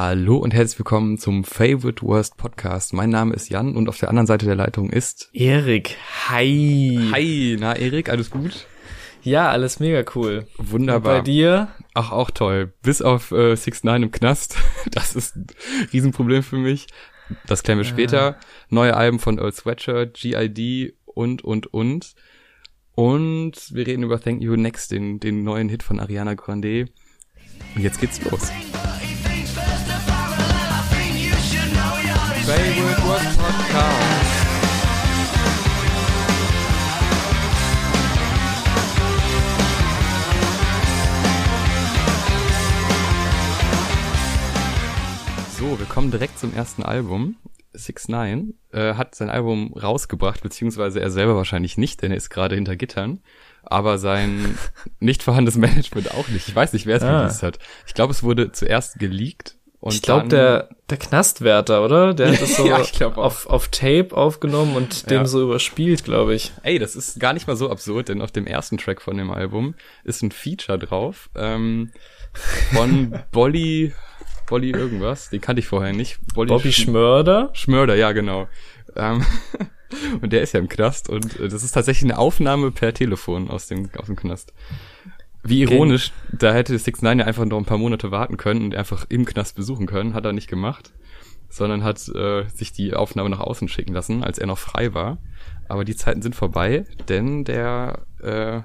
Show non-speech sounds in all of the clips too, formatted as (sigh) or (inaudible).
Hallo und herzlich willkommen zum Favorite Worst Podcast. Mein Name ist Jan und auf der anderen Seite der Leitung ist Erik. Hi. Hi, na Erik, alles gut? Ja, alles mega cool. Wunderbar. Und bei dir? Ach, auch toll. Bis auf äh, 6 9 im Knast. (laughs) Das ist ein Riesenproblem für mich. Das klären wir ja. später. Neue Alben von Earl Sweatshirt, GID und, und, und. Und wir reden über Thank You Next, den, den neuen Hit von Ariana Grande. Und jetzt geht's los. Favorite Worst Podcast. So, wir kommen direkt zum ersten Album. Six Nine äh, hat sein Album rausgebracht, beziehungsweise er selber wahrscheinlich nicht, denn er ist gerade hinter Gittern. Aber sein (laughs) nicht vorhandenes Management auch nicht. Ich weiß nicht, wer es ah. released hat. Ich glaube, es wurde zuerst geleakt und ich glaube, der, der Knastwärter, oder? Der hat das (laughs) so ja, auf, auf Tape aufgenommen und ja. dem so überspielt, glaube ich. Ey, das ist gar nicht mal so absurd, denn auf dem ersten Track von dem Album ist ein Feature drauf ähm, von (laughs) Bolly, Bolly irgendwas, den kannte ich vorher nicht. Bolly Bobby Sch Schmörder? Schmörder, ja, genau. Ähm, (laughs) und der ist ja im Knast und äh, das ist tatsächlich eine Aufnahme per Telefon aus dem, aus dem Knast. Wie ironisch, okay. da hätte Six Nine ja einfach noch ein paar Monate warten können und einfach im Knast besuchen können, hat er nicht gemacht, sondern hat äh, sich die Aufnahme nach außen schicken lassen, als er noch frei war. Aber die Zeiten sind vorbei, denn der äh,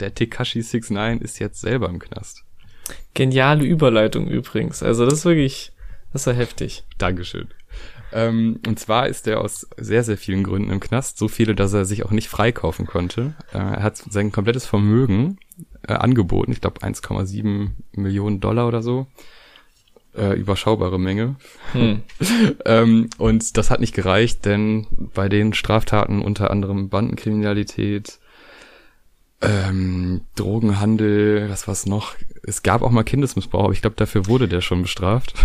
der Tekashi 69 ist jetzt selber im Knast. Geniale Überleitung übrigens. Also das ist wirklich, das war heftig. Dankeschön. Ähm, und zwar ist er aus sehr, sehr vielen Gründen im Knast. So viele, dass er sich auch nicht freikaufen konnte. Äh, er hat sein komplettes Vermögen äh, angeboten. Ich glaube 1,7 Millionen Dollar oder so. Äh, überschaubare Menge. Hm. (laughs) ähm, und das hat nicht gereicht, denn bei den Straftaten unter anderem Bandenkriminalität, ähm, Drogenhandel, was war's noch? Es gab auch mal Kindesmissbrauch, aber ich glaube, dafür wurde der schon bestraft. (laughs)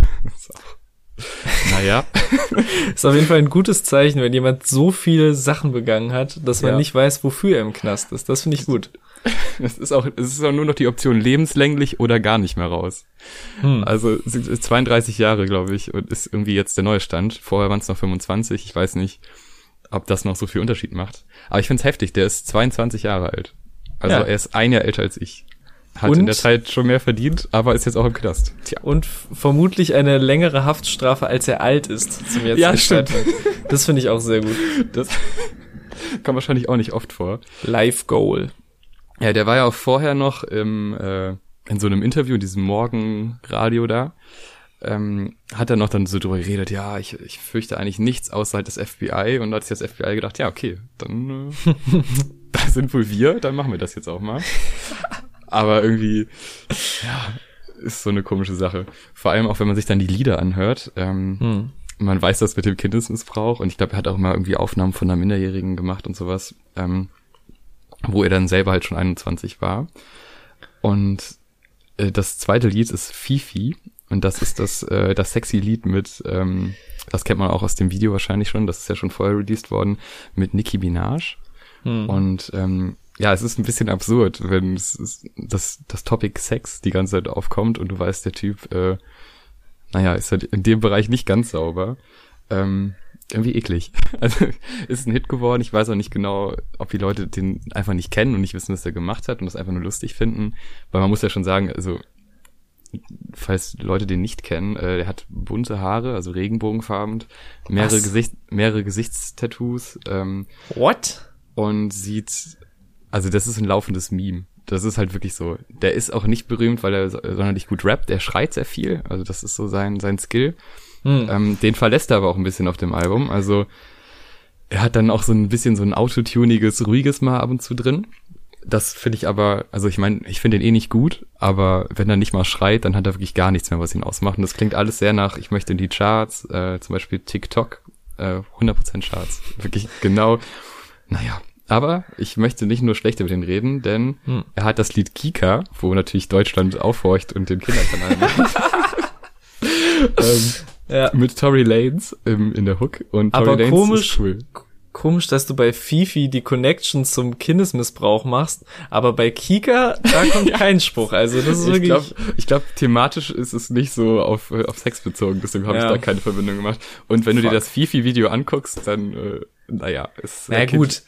Naja. (laughs) ist auf jeden Fall ein gutes Zeichen, wenn jemand so viele Sachen begangen hat, dass man ja. nicht weiß, wofür er im Knast ist. Das finde ich gut. (laughs) Es ist auch, es ist auch nur noch die Option lebenslänglich oder gar nicht mehr raus. Hm. Also 32 Jahre, glaube ich, und ist irgendwie jetzt der neue Stand. Vorher waren es noch 25. Ich weiß nicht, ob das noch so viel Unterschied macht. Aber ich finde es heftig. Der ist 22 Jahre alt. Also ja. er ist ein Jahr älter als ich. Hat und, in der Zeit schon mehr verdient, aber ist jetzt auch im Knast. Tja. Und vermutlich eine längere Haftstrafe, als er alt ist zum jetzigen ja, stimmt. Das finde ich auch sehr gut. Das (laughs) kommt wahrscheinlich auch nicht oft vor. Life Goal. Ja, der war ja auch vorher noch im, äh, in so einem Interview, in diesem Morgenradio da. Ähm, hat er noch dann so drüber geredet, ja, ich, ich fürchte eigentlich nichts außer das FBI und da hat sich das FBI gedacht, ja, okay, dann äh, (laughs) da sind wohl wir, dann machen wir das jetzt auch mal. Aber irgendwie, ja, ist so eine komische Sache. Vor allem auch, wenn man sich dann die Lieder anhört. Ähm, hm. Man weiß das mit dem Kindesmissbrauch und ich glaube, er hat auch mal irgendwie Aufnahmen von einer Minderjährigen gemacht und sowas, ähm, wo er dann selber halt schon 21 war. Und äh, das zweite Lied ist Fifi und das ist das, äh, das sexy Lied mit, ähm, das kennt man auch aus dem Video wahrscheinlich schon, das ist ja schon vorher released worden, mit Nicki Minaj. Hm. Und ähm, ja, es ist ein bisschen absurd, wenn es, das, das Topic Sex die ganze Zeit aufkommt und du weißt, der Typ, äh, naja, ist halt in dem Bereich nicht ganz sauber. Ähm, irgendwie eklig. (laughs) Also ist ein Hit geworden. Ich weiß auch nicht genau, ob die Leute den einfach nicht kennen und nicht wissen, was er gemacht hat und das einfach nur lustig finden. Weil man muss ja schon sagen, also falls Leute den nicht kennen, äh, der hat bunte Haare, also regenbogenfarben, mehrere, Gesicht, mehrere Gesichtstattoos. Ähm, What? Und sieht also das ist ein laufendes Meme. Das ist halt wirklich so. Der ist auch nicht berühmt, weil er sonderlich gut rappt. Der schreit sehr viel. Also das ist so sein, sein Skill. Hm. Ähm, den verlässt er aber auch ein bisschen auf dem Album. Also er hat dann auch so ein bisschen so ein autotuniges, ruhiges Mal ab und zu drin. Das finde ich aber, also ich meine, ich finde den eh nicht gut, aber wenn er nicht mal schreit, dann hat er wirklich gar nichts mehr, was ihn ausmacht. Und das klingt alles sehr nach, ich möchte in die Charts, äh, zum Beispiel TikTok, äh, 100% Charts. Wirklich genau. Naja, aber ich möchte nicht nur schlecht über den reden, denn hm. er hat das Lied Kika, wo natürlich Deutschland aufhorcht und den Kinderkanal macht. (laughs) ähm, ja. Mit Tory Lanes im, in der Hook. Und Tory Aber Lanes komisch, cool. komisch, dass du bei Fifi die Connection zum Kindesmissbrauch machst, aber bei Kika, da kommt (laughs) ja. kein Spruch. Also das ist ich wirklich. Glaub, ich glaube, thematisch ist es nicht so auf, äh, auf Sex bezogen, deswegen habe ja. ich da keine Verbindung gemacht. Und wenn Fuck. du dir das Fifi-Video anguckst, dann, äh, naja, ist. Na gut.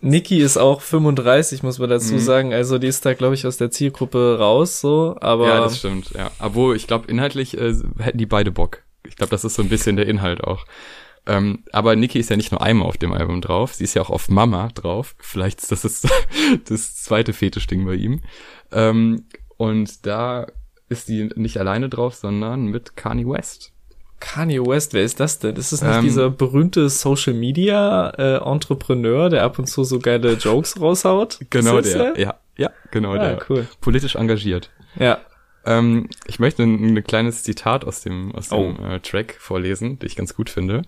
Niki ist auch 35, muss man dazu mhm. sagen. Also die ist da, glaube ich, aus der Zielgruppe raus, so. Aber ja, das stimmt. Ja, obwohl ich glaube, inhaltlich äh, hätten die beide Bock. Ich glaube, das ist so ein bisschen der Inhalt auch. Ähm, aber Niki ist ja nicht nur einmal auf dem Album drauf, sie ist ja auch auf Mama drauf. Vielleicht ist das das, (laughs) das zweite Fetischding bei ihm. Ähm, und da ist sie nicht alleine drauf, sondern mit Kanye West. Kanye West, wer ist das denn? Ist das nicht ähm, dieser berühmte Social Media äh, Entrepreneur, der ab und zu so geile Jokes raushaut? Genau der, der, ja, ja, genau ah, der. Cool. Politisch engagiert. Ja. Ähm, ich möchte ein, ein, kleines Zitat aus dem aus dem oh. äh, Track vorlesen, den ich ganz gut finde.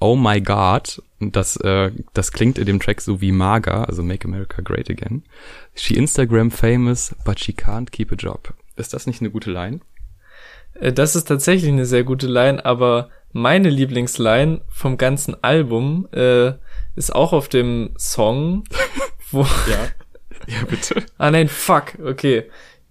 Oh my God, das, äh, das klingt in dem Track so wie Maga, also Make America Great Again. She Instagram famous, but she can't keep a job. Ist das nicht eine gute Line? Äh, das ist tatsächlich eine sehr gute Line, aber meine Lieblingsline vom ganzen Album äh, ist auch auf dem Song, (laughs) wo... ja. Ja, bitte. ah nein, fuck, okay.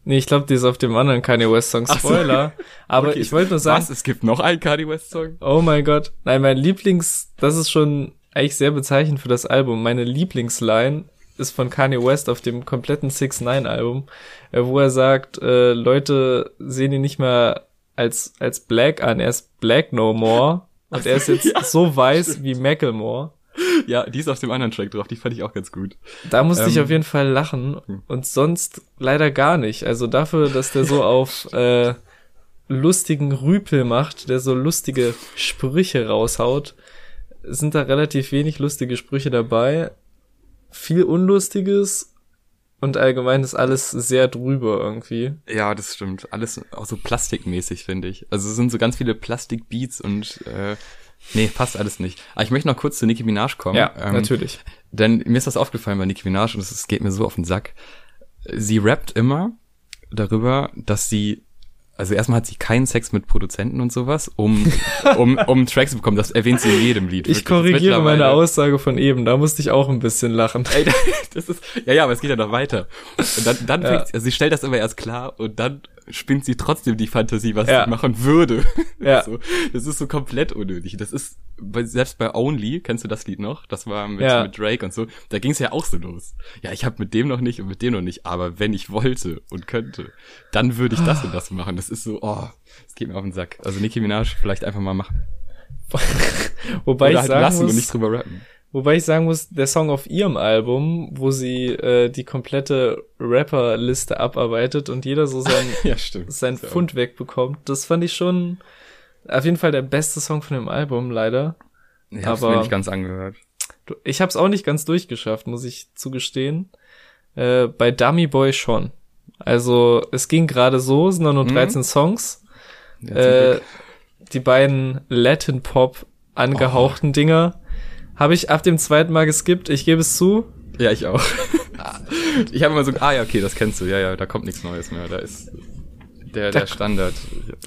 Nee, ich glaube, die ist auf dem anderen Kanye West Song. Spoiler. So. Aber okay. ich wollte nur sagen. Was? Es gibt noch einen Kanye West Song? Oh mein Gott. Nein, mein Lieblings, das ist schon eigentlich sehr bezeichnend für das Album. Meine Lieblingsline ist von Kanye West auf dem kompletten 6 9 Album, äh, wo er sagt, äh, Leute sehen ihn nicht mehr als, als Black an, er ist Black No More. Und er ist jetzt (laughs) ja, so weiß stimmt. wie Macklemore. Ja, die ist auf dem anderen Track drauf, die fand ich auch ganz gut. Da musste ähm, ich auf jeden Fall lachen hm. und sonst leider gar nicht. Also dafür, dass der so (laughs) auf äh, lustigen Rüpel macht, der so lustige Sprüche raushaut, sind da relativ wenig lustige Sprüche dabei. Viel Unlustiges und allgemein ist alles sehr drüber irgendwie. Ja, das stimmt. Alles auch so plastikmäßig, finde ich. Also es sind so ganz viele Plastikbeats und äh, Nee, passt alles nicht. Aber ich möchte noch kurz zu Nicki Minaj kommen. Ja, ähm, natürlich. Denn mir ist das aufgefallen bei Nicki Minaj und es geht mir so auf den Sack. Sie rappt immer darüber, dass sie also erstmal hat sie keinen Sex mit Produzenten und sowas, um, (laughs) um, um Tracks zu bekommen. Das erwähnt sie in jedem Lied. Ich korrigiere meine Aussage von eben, da musste ich auch ein bisschen lachen. Ey, (laughs) das ist, ja, ja, aber es geht ja noch weiter. Und dann, dann ja. fängt, also sie stellt das immer erst klar und dann spinnt sie trotzdem die Fantasie, was ja. sie machen würde. (laughs) Ja. So, das ist so komplett unnötig. Das ist, bei, selbst bei Only, kennst du das Lied noch? Das war mit, ja. mit Drake und so. Da ging es ja auch so los. Ja, ich habe mit dem noch nicht und mit dem noch nicht, aber wenn ich wollte und könnte, dann würde ich das und das machen. Das ist so, oh, das geht mir auf den Sack. Also Nicki Minaj vielleicht einfach mal machen. (laughs) Wobei Oder ich halt sagen lassen muss, und nicht drüber rappen. Wobei ich sagen muss, der Song auf ihrem Album, wo sie äh, die komplette Rapper-Liste abarbeitet und jeder so sein, (laughs) ja, sein Pfund wegbekommt, das fand ich schon auf jeden Fall der beste Song von dem Album, leider. Ich hab's Aber mir nicht ganz angehört. Ich hab's auch nicht ganz durchgeschafft, muss ich zugestehen. Äh, bei Dummy Boy schon. Also es ging gerade so, sind nur, nur 13 mhm. Songs. Ja, äh, die beiden Latin Pop angehauchten oh. Dinger habe ich ab dem zweiten Mal geskippt, ich gebe es zu. Ja, ich auch. (laughs) ich habe immer so, ah ja, okay, das kennst du, ja, ja, da kommt nichts Neues mehr, da ist der, der Standard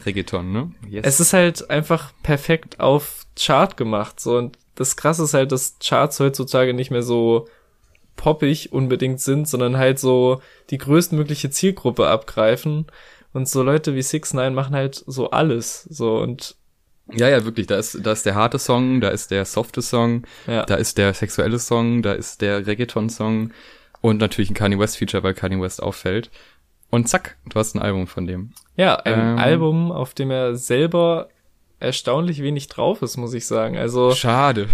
Reggaeton, ne? Yes. Es ist halt einfach perfekt auf Chart gemacht, so, und das krasse ist halt, dass Charts heutzutage nicht mehr so poppig unbedingt sind, sondern halt so die größtmögliche Zielgruppe abgreifen. Und so Leute wie Six Nine machen halt so alles, so, und ja, ja, wirklich. Da ist, da ist der harte Song, da ist der softe Song, ja. da ist der sexuelle Song, da ist der Reggaeton-Song und natürlich ein Kanye West-Feature, weil Kanye West auffällt. Und zack, du hast ein Album von dem. Ja, ein ähm, Album, auf dem er selber erstaunlich wenig drauf ist, muss ich sagen. Also. Schade.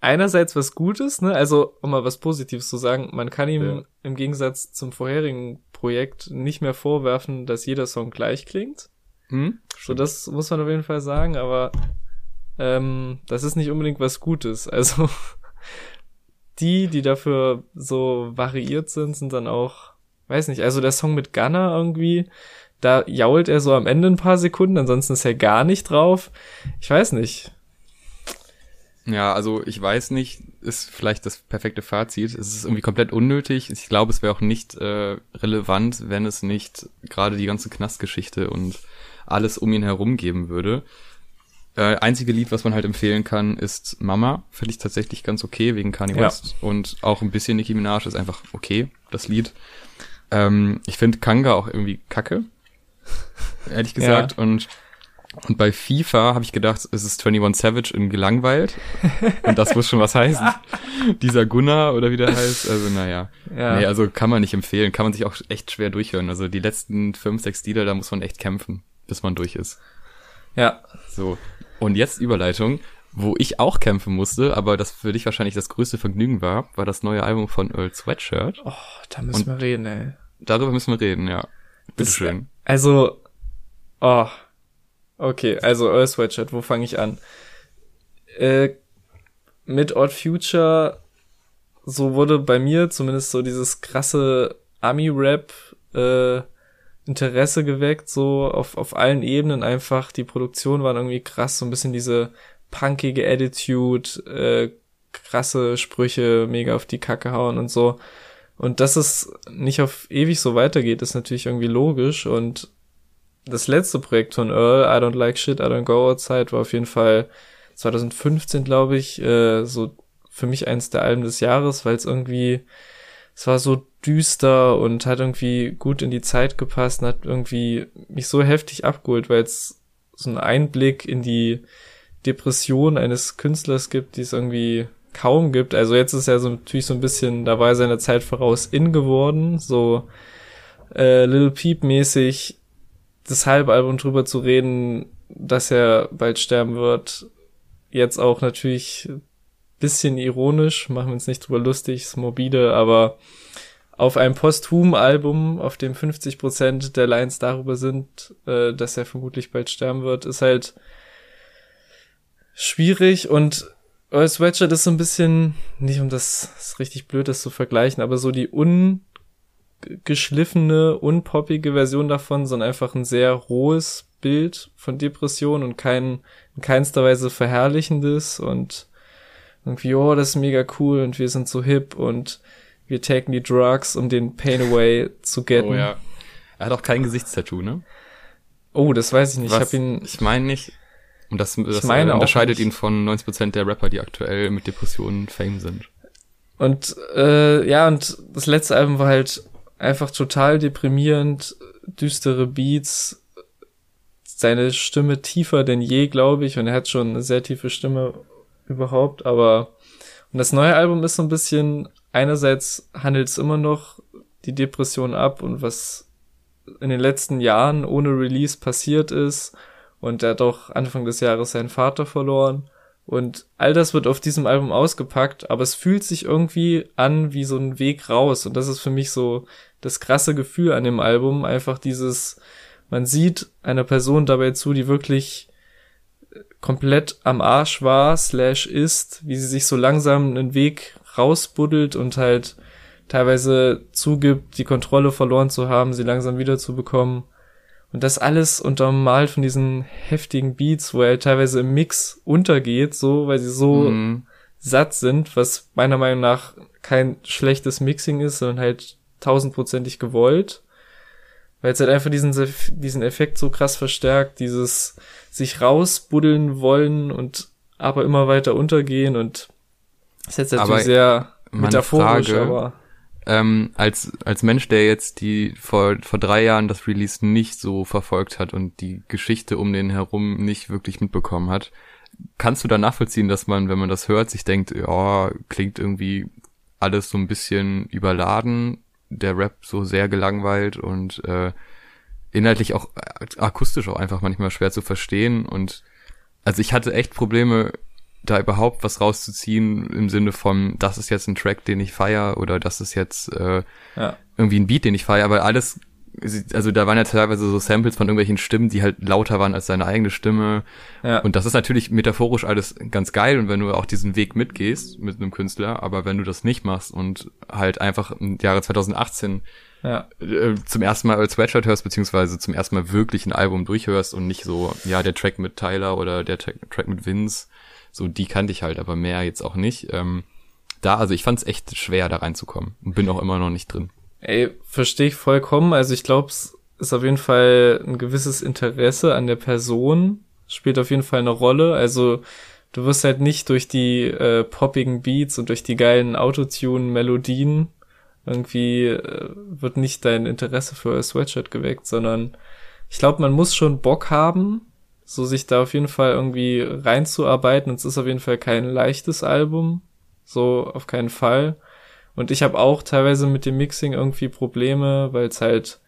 Einerseits was Gutes, ne? Also, um mal was Positives zu sagen, man kann ihm ja. im Gegensatz zum vorherigen Projekt nicht mehr vorwerfen, dass jeder Song gleich klingt. Hm? So, das muss man auf jeden Fall sagen, aber ähm, das ist nicht unbedingt was Gutes. (laughs) Also die, die dafür so variiert sind, sind dann auch, weiß nicht, also der Song mit Gunner irgendwie, da jault er so am Ende ein paar Sekunden, ansonsten ist er gar nicht drauf. Ich weiß nicht. Ja, also ich weiß nicht, ist vielleicht das perfekte Fazit. Es ist irgendwie komplett unnötig. Ich glaube, es wäre auch nicht äh, relevant, wenn es nicht gerade die ganze Knastgeschichte und alles um ihn herum geben würde. Äh, einzige Lied, was man halt empfehlen kann, ist Mama. Finde ich tatsächlich ganz okay wegen Kanye West. Ja. Und auch ein bisschen Nicki Minaj ist einfach okay, das Lied. Ähm, ich finde Kanga auch irgendwie kacke. (laughs) Ehrlich gesagt. Ja. Und und bei FIFA habe ich gedacht, es ist 21 Savage in gelangweilt. Und das muss schon was heißen. (laughs) Dieser Gunnar oder wie der heißt. Also naja. Ja. Nee, also kann man nicht empfehlen. Kann man sich auch echt schwer durchhören. Also die letzten fünf, sechs Lieder, da muss man echt kämpfen, bis man durch ist. Ja. So. Und jetzt Überleitung. Wo ich auch kämpfen musste, aber das für dich wahrscheinlich das größte Vergnügen war, war das neue Album von Earl Sweatshirt. Oh, da müssen Und wir reden, ey. Darüber müssen wir reden, ja. Bitteschön. Also, oh, Okay, also Earl Sweatshirt, wo fange ich an? Äh, mit Odd Future, so wurde bei mir zumindest so dieses krasse Ami-Rap äh, Interesse geweckt, so auf, auf allen Ebenen einfach. Die Produktion war irgendwie krass, so ein bisschen diese punkige Attitude, äh, krasse Sprüche, mega auf die Kacke hauen und so. Und dass es nicht auf ewig so weitergeht, ist natürlich irgendwie logisch und das letzte Projekt von Earl, I Don't Like Shit, I Don't Go Outside, war auf jeden Fall 2015, glaube ich, äh, so für mich eins der Alben des Jahres, weil es irgendwie, es war so düster und hat irgendwie gut in die Zeit gepasst und hat irgendwie mich so heftig abgeholt, weil es so einen Einblick in die Depression eines Künstlers gibt, die es irgendwie kaum gibt. Also jetzt ist er so natürlich so ein bisschen dabei seiner Zeit voraus in geworden, so äh, Little Peep mäßig das halbe Album drüber zu reden, dass er bald sterben wird. Jetzt auch natürlich bisschen ironisch, machen wir uns nicht drüber lustig, ist morbide, aber auf einem Posthum-Album, auf dem 50% der Lines darüber sind, äh, dass er vermutlich bald sterben wird, ist halt schwierig und Earl Sweatshirt ist so ein bisschen, nicht um das, ist richtig blöd, das zu vergleichen, aber so die un geschliffene, unpoppige Version davon, sondern einfach ein sehr rohes Bild von Depression und kein, in keinster Weise verherrlichendes und irgendwie, oh, das ist mega cool und wir sind so hip und wir taken die Drugs, um den Pain away zu getten. Oh ja. Er hat auch kein Gesichtstattoo, ne? Oh, das weiß ich nicht. Was, ich hab ihn. Ich meine nicht. Und das, das meine unterscheidet ihn von 90% der Rapper, die aktuell mit Depressionen fame sind. Und äh, ja, und das letzte Album war halt einfach total deprimierend, düstere Beats, seine Stimme tiefer denn je, glaube ich, und er hat schon eine sehr tiefe Stimme überhaupt, aber und das neue Album ist so ein bisschen, einerseits handelt es immer noch die Depression ab und was in den letzten Jahren ohne Release passiert ist und er hat auch Anfang des Jahres seinen Vater verloren und all das wird auf diesem Album ausgepackt, aber es fühlt sich irgendwie an wie so ein Weg raus. Und das ist für mich so das krasse Gefühl an dem Album. Einfach dieses, man sieht einer Person dabei zu, die wirklich komplett am Arsch war, slash ist, wie sie sich so langsam einen Weg rausbuddelt und halt teilweise zugibt, die Kontrolle verloren zu haben, sie langsam wiederzubekommen. Und das alles untermalt von diesen heftigen Beats, wo er teilweise im Mix untergeht, so, weil sie so mhm. satt sind, was meiner Meinung nach kein schlechtes Mixing ist, sondern halt tausendprozentig gewollt. Weil es halt einfach diesen, diesen Effekt so krass verstärkt, dieses sich rausbuddeln wollen und aber immer weiter untergehen und das ist jetzt natürlich aber sehr metaphorisch, Frage, aber ähm, als, als Mensch, der jetzt die vor, vor drei Jahren das Release nicht so verfolgt hat und die Geschichte um den herum nicht wirklich mitbekommen hat, kannst du da nachvollziehen, dass man, wenn man das hört, sich denkt, ja, klingt irgendwie alles so ein bisschen überladen, der Rap so sehr gelangweilt und äh, inhaltlich auch akustisch auch einfach manchmal schwer zu verstehen und also ich hatte echt Probleme da überhaupt was rauszuziehen im Sinne von, das ist jetzt ein Track, den ich feier oder das ist jetzt äh, ja. irgendwie ein Beat, den ich feier, weil alles, also da waren ja teilweise so Samples von irgendwelchen Stimmen, die halt lauter waren als seine eigene Stimme. Ja. Und das ist natürlich metaphorisch alles ganz geil und wenn du auch diesen Weg mitgehst mit einem Künstler, aber wenn du das nicht machst und halt einfach im Jahre 2018 ja. Äh, zum ersten Mal als Sweatshirt hörst, beziehungsweise zum ersten Mal wirklich ein Album durchhörst und nicht so, ja, der Track mit Tyler oder der Track mit Vince, so, die kannte ich halt, aber mehr jetzt auch nicht. Ähm, da, also ich fand es echt schwer, da reinzukommen und bin auch immer noch nicht drin. Ey, verstehe ich vollkommen. Also ich glaube, es ist auf jeden Fall ein gewisses Interesse an der Person spielt auf jeden Fall eine Rolle. Also du wirst halt nicht durch die äh, poppigen Beats und durch die geilen Autotune-Melodien irgendwie äh, wird nicht dein Interesse für Sweatshirt geweckt, sondern ich glaube, man muss schon Bock haben, so sich da auf jeden Fall irgendwie reinzuarbeiten. Es ist auf jeden Fall kein leichtes Album, so auf keinen Fall. Und ich habe auch teilweise mit dem Mixing irgendwie Probleme, weil es halt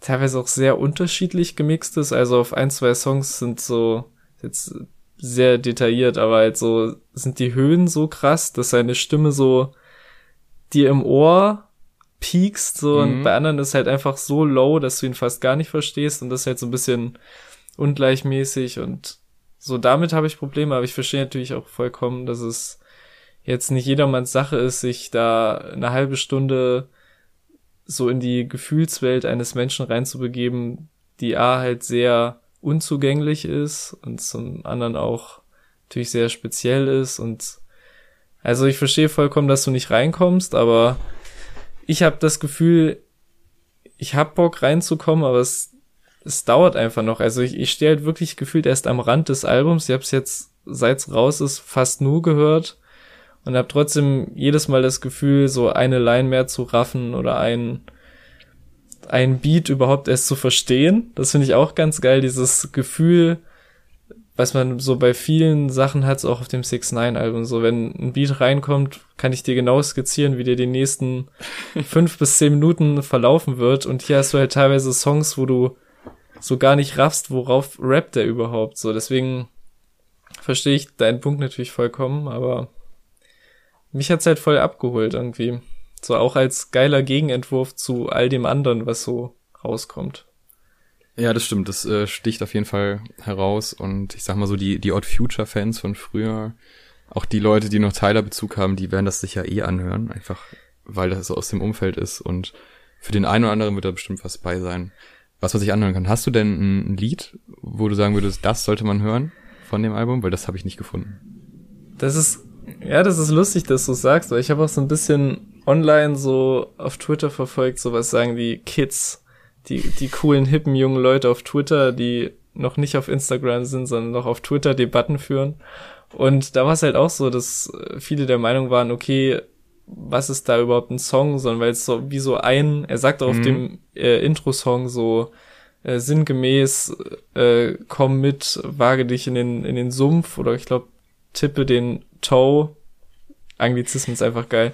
teilweise auch sehr unterschiedlich gemixt ist. Also auf ein, zwei Songs sind so jetzt sehr detailliert, aber halt so sind die Höhen so krass, dass seine Stimme so dir im Ohr piekst, so, mhm. und bei anderen ist halt einfach so low, dass du ihn fast gar nicht verstehst und das ist halt so ein bisschen ungleichmäßig und so damit habe ich Probleme, aber ich verstehe natürlich auch vollkommen, dass es jetzt nicht jedermanns Sache ist, sich da eine halbe Stunde so in die Gefühlswelt eines Menschen reinzubegeben, die A halt sehr unzugänglich ist und zum anderen auch natürlich sehr speziell ist und also ich verstehe vollkommen, dass du nicht reinkommst, aber ich habe das Gefühl, ich hab Bock reinzukommen, aber es, es dauert einfach noch. Also ich, ich stehe halt wirklich gefühlt erst am Rand des Albums. Ich habe es jetzt, seit's raus ist, fast nur gehört und habe trotzdem jedes Mal das Gefühl, so eine Line mehr zu raffen oder ein ein Beat überhaupt erst zu verstehen. Das finde ich auch ganz geil, dieses Gefühl, was man so bei vielen Sachen hat, auch auf dem 6 9 Album. So, wenn ein Beat reinkommt, kann ich dir genau skizzieren, wie der die nächsten (laughs) fünf bis zehn Minuten verlaufen wird. Und hier hast du halt teilweise Songs, wo du so gar nicht raffst, worauf rappt der überhaupt. So, deswegen verstehe ich deinen Punkt natürlich vollkommen, aber mich hat's halt voll abgeholt irgendwie. So auch als geiler Gegenentwurf zu all dem anderen, was so rauskommt. Ja, das stimmt. Das äh, sticht auf jeden Fall heraus. Und ich sag mal so, die, die Odd Future Fans von früher, auch die Leute, die noch Tyler-Bezug haben, die werden das sicher eh anhören. Einfach, weil das so aus dem Umfeld ist. Und für den einen oder anderen wird da bestimmt was bei sein, was man sich anhören kann. Hast du denn ein Lied, wo du sagen würdest, das sollte man hören von dem Album? Weil das habe ich nicht gefunden. Das ist, ja, das ist lustig, dass du sagst, weil ich habe auch so ein bisschen online so auf Twitter verfolgt, so was sagen die Kids die, die coolen, hippen jungen Leute auf Twitter, die noch nicht auf Instagram sind, sondern noch auf Twitter Debatten führen. Und da war es halt auch so, dass äh, viele der Meinung waren, okay, was ist da überhaupt ein Song, sondern weil es so wie so ein, er sagt auch mhm. auf dem äh, Intro-Song so äh, sinngemäß, äh, komm mit, wage dich in den, in den Sumpf oder ich glaube, tippe den Toe. Anglizismus ist einfach geil.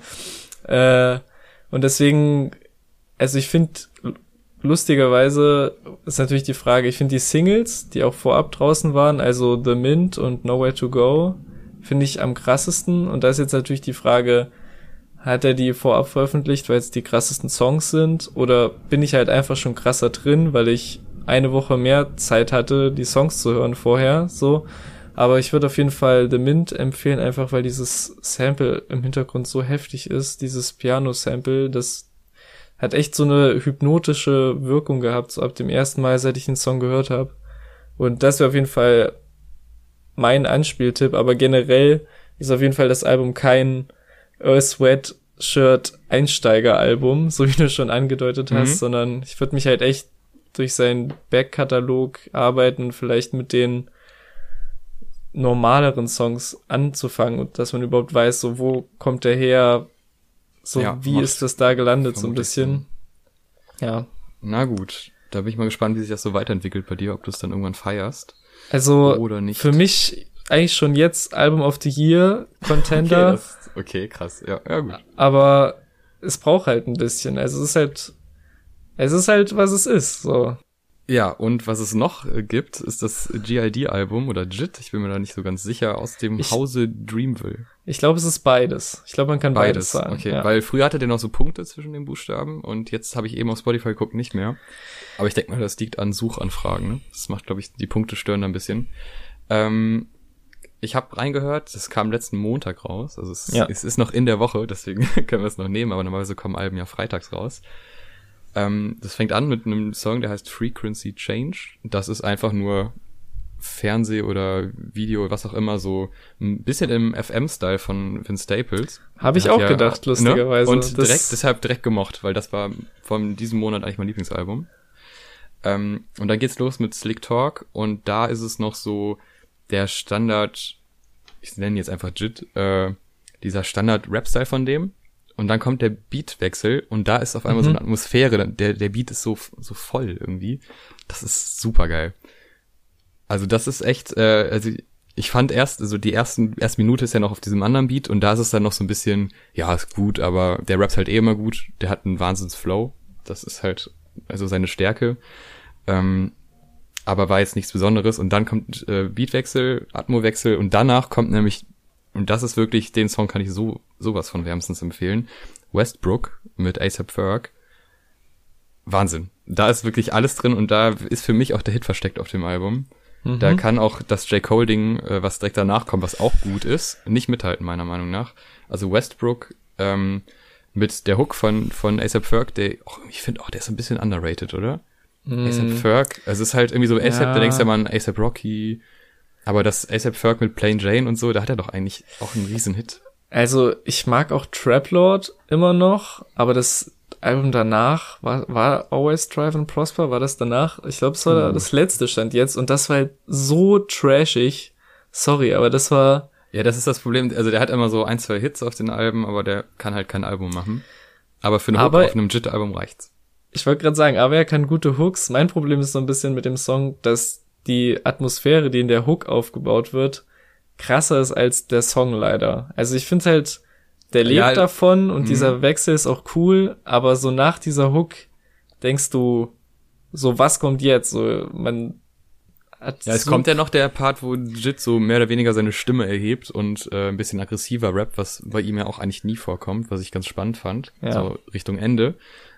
Äh, und deswegen, also ich finde, lustigerweise ist natürlich die Frage, ich finde die Singles, die auch vorab draußen waren, also The Mint und Nowhere to Go, finde ich am krassesten. Und da ist jetzt natürlich die Frage, hat er die vorab veröffentlicht, weil es die krassesten Songs sind? Oder bin ich halt einfach schon krasser drin, weil ich eine Woche mehr Zeit hatte, die Songs zu hören vorher, so. Aber ich würde auf jeden Fall The Mint empfehlen, einfach weil dieses Sample im Hintergrund so heftig ist, dieses Piano-Sample, das hat echt so eine hypnotische Wirkung gehabt, so ab dem ersten Mal, seit ich den Song gehört habe. Und das wäre auf jeden Fall mein Anspieltipp, aber generell ist auf jeden Fall das Album kein Earth Sweat Shirt Einsteiger-Album, (laughs) so wie du schon angedeutet hast, mhm. sondern ich würde mich halt echt durch seinen Backkatalog arbeiten, vielleicht mit den normaleren Songs anzufangen und dass man überhaupt weiß, so wo kommt der her, so, ja, wie ist das da gelandet, so ein bisschen? Ja. Na gut, da bin ich mal gespannt, wie sich das so weiterentwickelt bei dir, ob du es dann irgendwann feierst. Also, oder nicht. für mich eigentlich schon jetzt Album of the Year Contender. (laughs) okay, das, okay, krass. Ja, ja, gut. Aber es braucht halt ein bisschen. Also es ist halt, es ist halt, was es ist, so. Ja, und was es noch äh, gibt, ist das GID-Album oder JIT, ich bin mir da nicht so ganz sicher, aus dem ich, Hause Dreamville. Ich glaube, es ist beides. Ich glaube, man kann beides, beides sagen. Okay, ja. weil früher hatte der noch so Punkte zwischen den Buchstaben und jetzt habe ich eben auf Spotify geguckt, nicht mehr. Aber ich denke mal, das liegt an Suchanfragen. Ne? Das macht, glaube ich, die Punkte stören ein bisschen. Ähm, ich habe reingehört, das kam letzten Montag raus. Also es, ja. es ist noch in der Woche, deswegen (laughs) können wir es noch nehmen, aber normalerweise kommen Alben ja freitags raus. Ähm, das fängt an mit einem Song, der heißt Frequency Change. Das ist einfach nur Fernseh oder Video, was auch immer, so ein bisschen im FM-Style von Vince Staples. Habe ich auch ja, gedacht, ne? lustigerweise. Ne? Und direkt, deshalb direkt gemocht, weil das war von diesem Monat eigentlich mein Lieblingsalbum. Ähm, und dann geht's los mit Slick Talk und da ist es noch so der Standard, ich nenne ihn jetzt einfach JIT, äh, dieser Standard-Rap-Style von dem. Und dann kommt der Beatwechsel und da ist auf einmal mhm. so eine Atmosphäre. Der, der Beat ist so, so voll irgendwie. Das ist super geil. Also das ist echt, äh, also ich fand erst, also die ersten, erste Minute ist ja noch auf diesem anderen Beat und da ist es dann noch so ein bisschen, ja, ist gut, aber der rappt halt eh immer gut. Der hat einen Wahnsinns-Flow. Das ist halt, also seine Stärke. Ähm, aber war jetzt nichts Besonderes. Und dann kommt äh, Beatwechsel, Atmowechsel und danach kommt nämlich, und das ist wirklich, den Song kann ich so sowas von wärmstens empfehlen, Westbrook mit ASAP Ferg. Wahnsinn. Da ist wirklich alles drin und da ist für mich auch der Hit versteckt auf dem Album. Mhm. Da kann auch das J. Cole-Ding, äh, was direkt danach kommt, was auch gut ist, nicht mithalten, meiner Meinung nach. Also Westbrook ähm, mit der Hook von, von ASAP Ferg, der, oh, ich finde auch, der ist ein bisschen underrated, oder? Mm. ASAP Ferg, also es ist halt irgendwie so ASAP, ja. da denkst du ja mal an ASAP Rocky, aber das ASAP Ferg mit Plain Jane und so, da hat er doch eigentlich auch einen riesen Hit. Also ich mag auch Trap Lord immer noch, aber das Album danach war, war Always Drive and Prosper, war das danach? Ich glaube, es war uh. das letzte stand jetzt und das war halt so trashig. Sorry, aber das war. Ja, das ist das Problem. Also der hat immer so ein, zwei Hits auf den Alben, aber der kann halt kein Album machen. Aber für eine Hook auf einem JIT-Album reicht's. Ich wollte gerade sagen, aber er kann gute Hooks. Mein Problem ist so ein bisschen mit dem Song, dass die Atmosphäre, die in der Hook aufgebaut wird, krasser ist als der Song leider. Also ich finde halt, der lebt ja, davon und mh. dieser Wechsel ist auch cool, aber so nach dieser Hook denkst du, so was kommt jetzt? So, man hat Ja, es kommt ja noch der Part, wo Jit so mehr oder weniger seine Stimme erhebt und äh, ein bisschen aggressiver rappt, was bei ihm ja auch eigentlich nie vorkommt, was ich ganz spannend fand, ja. so Richtung Ende.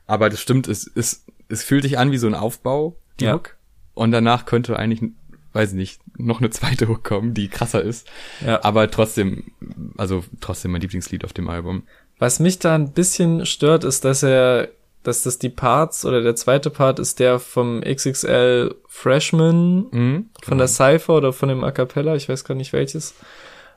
Aber das stimmt, es, es, es fühlt sich an wie so ein Aufbau, die ja. Hook. Und danach könnte eigentlich, weiß ich nicht, noch eine zweite Hook kommen, die krasser ist. Ja. Aber trotzdem, also trotzdem mein Lieblingslied auf dem Album. Was mich da ein bisschen stört, ist, dass er, dass das die Parts oder der zweite Part ist der vom XXL Freshman, mhm, von der genau. Cypher oder von dem A Cappella, ich weiß gar nicht welches.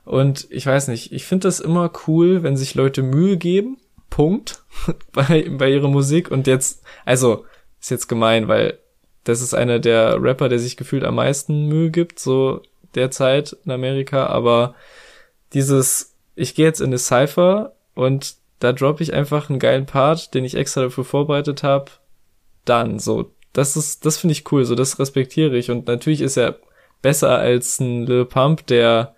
Und ich weiß nicht, ich finde das immer cool, wenn sich Leute Mühe geben Punkt (laughs) bei, bei ihrer Musik. Und jetzt, also, ist jetzt gemein, weil das ist einer der Rapper, der sich gefühlt am meisten Mühe gibt, so derzeit in Amerika. Aber dieses, ich gehe jetzt in eine Cypher und da droppe ich einfach einen geilen Part, den ich extra dafür vorbereitet habe. Dann, so. Das ist, das finde ich cool, so das respektiere ich. Und natürlich ist er besser als ein Lil Pump, der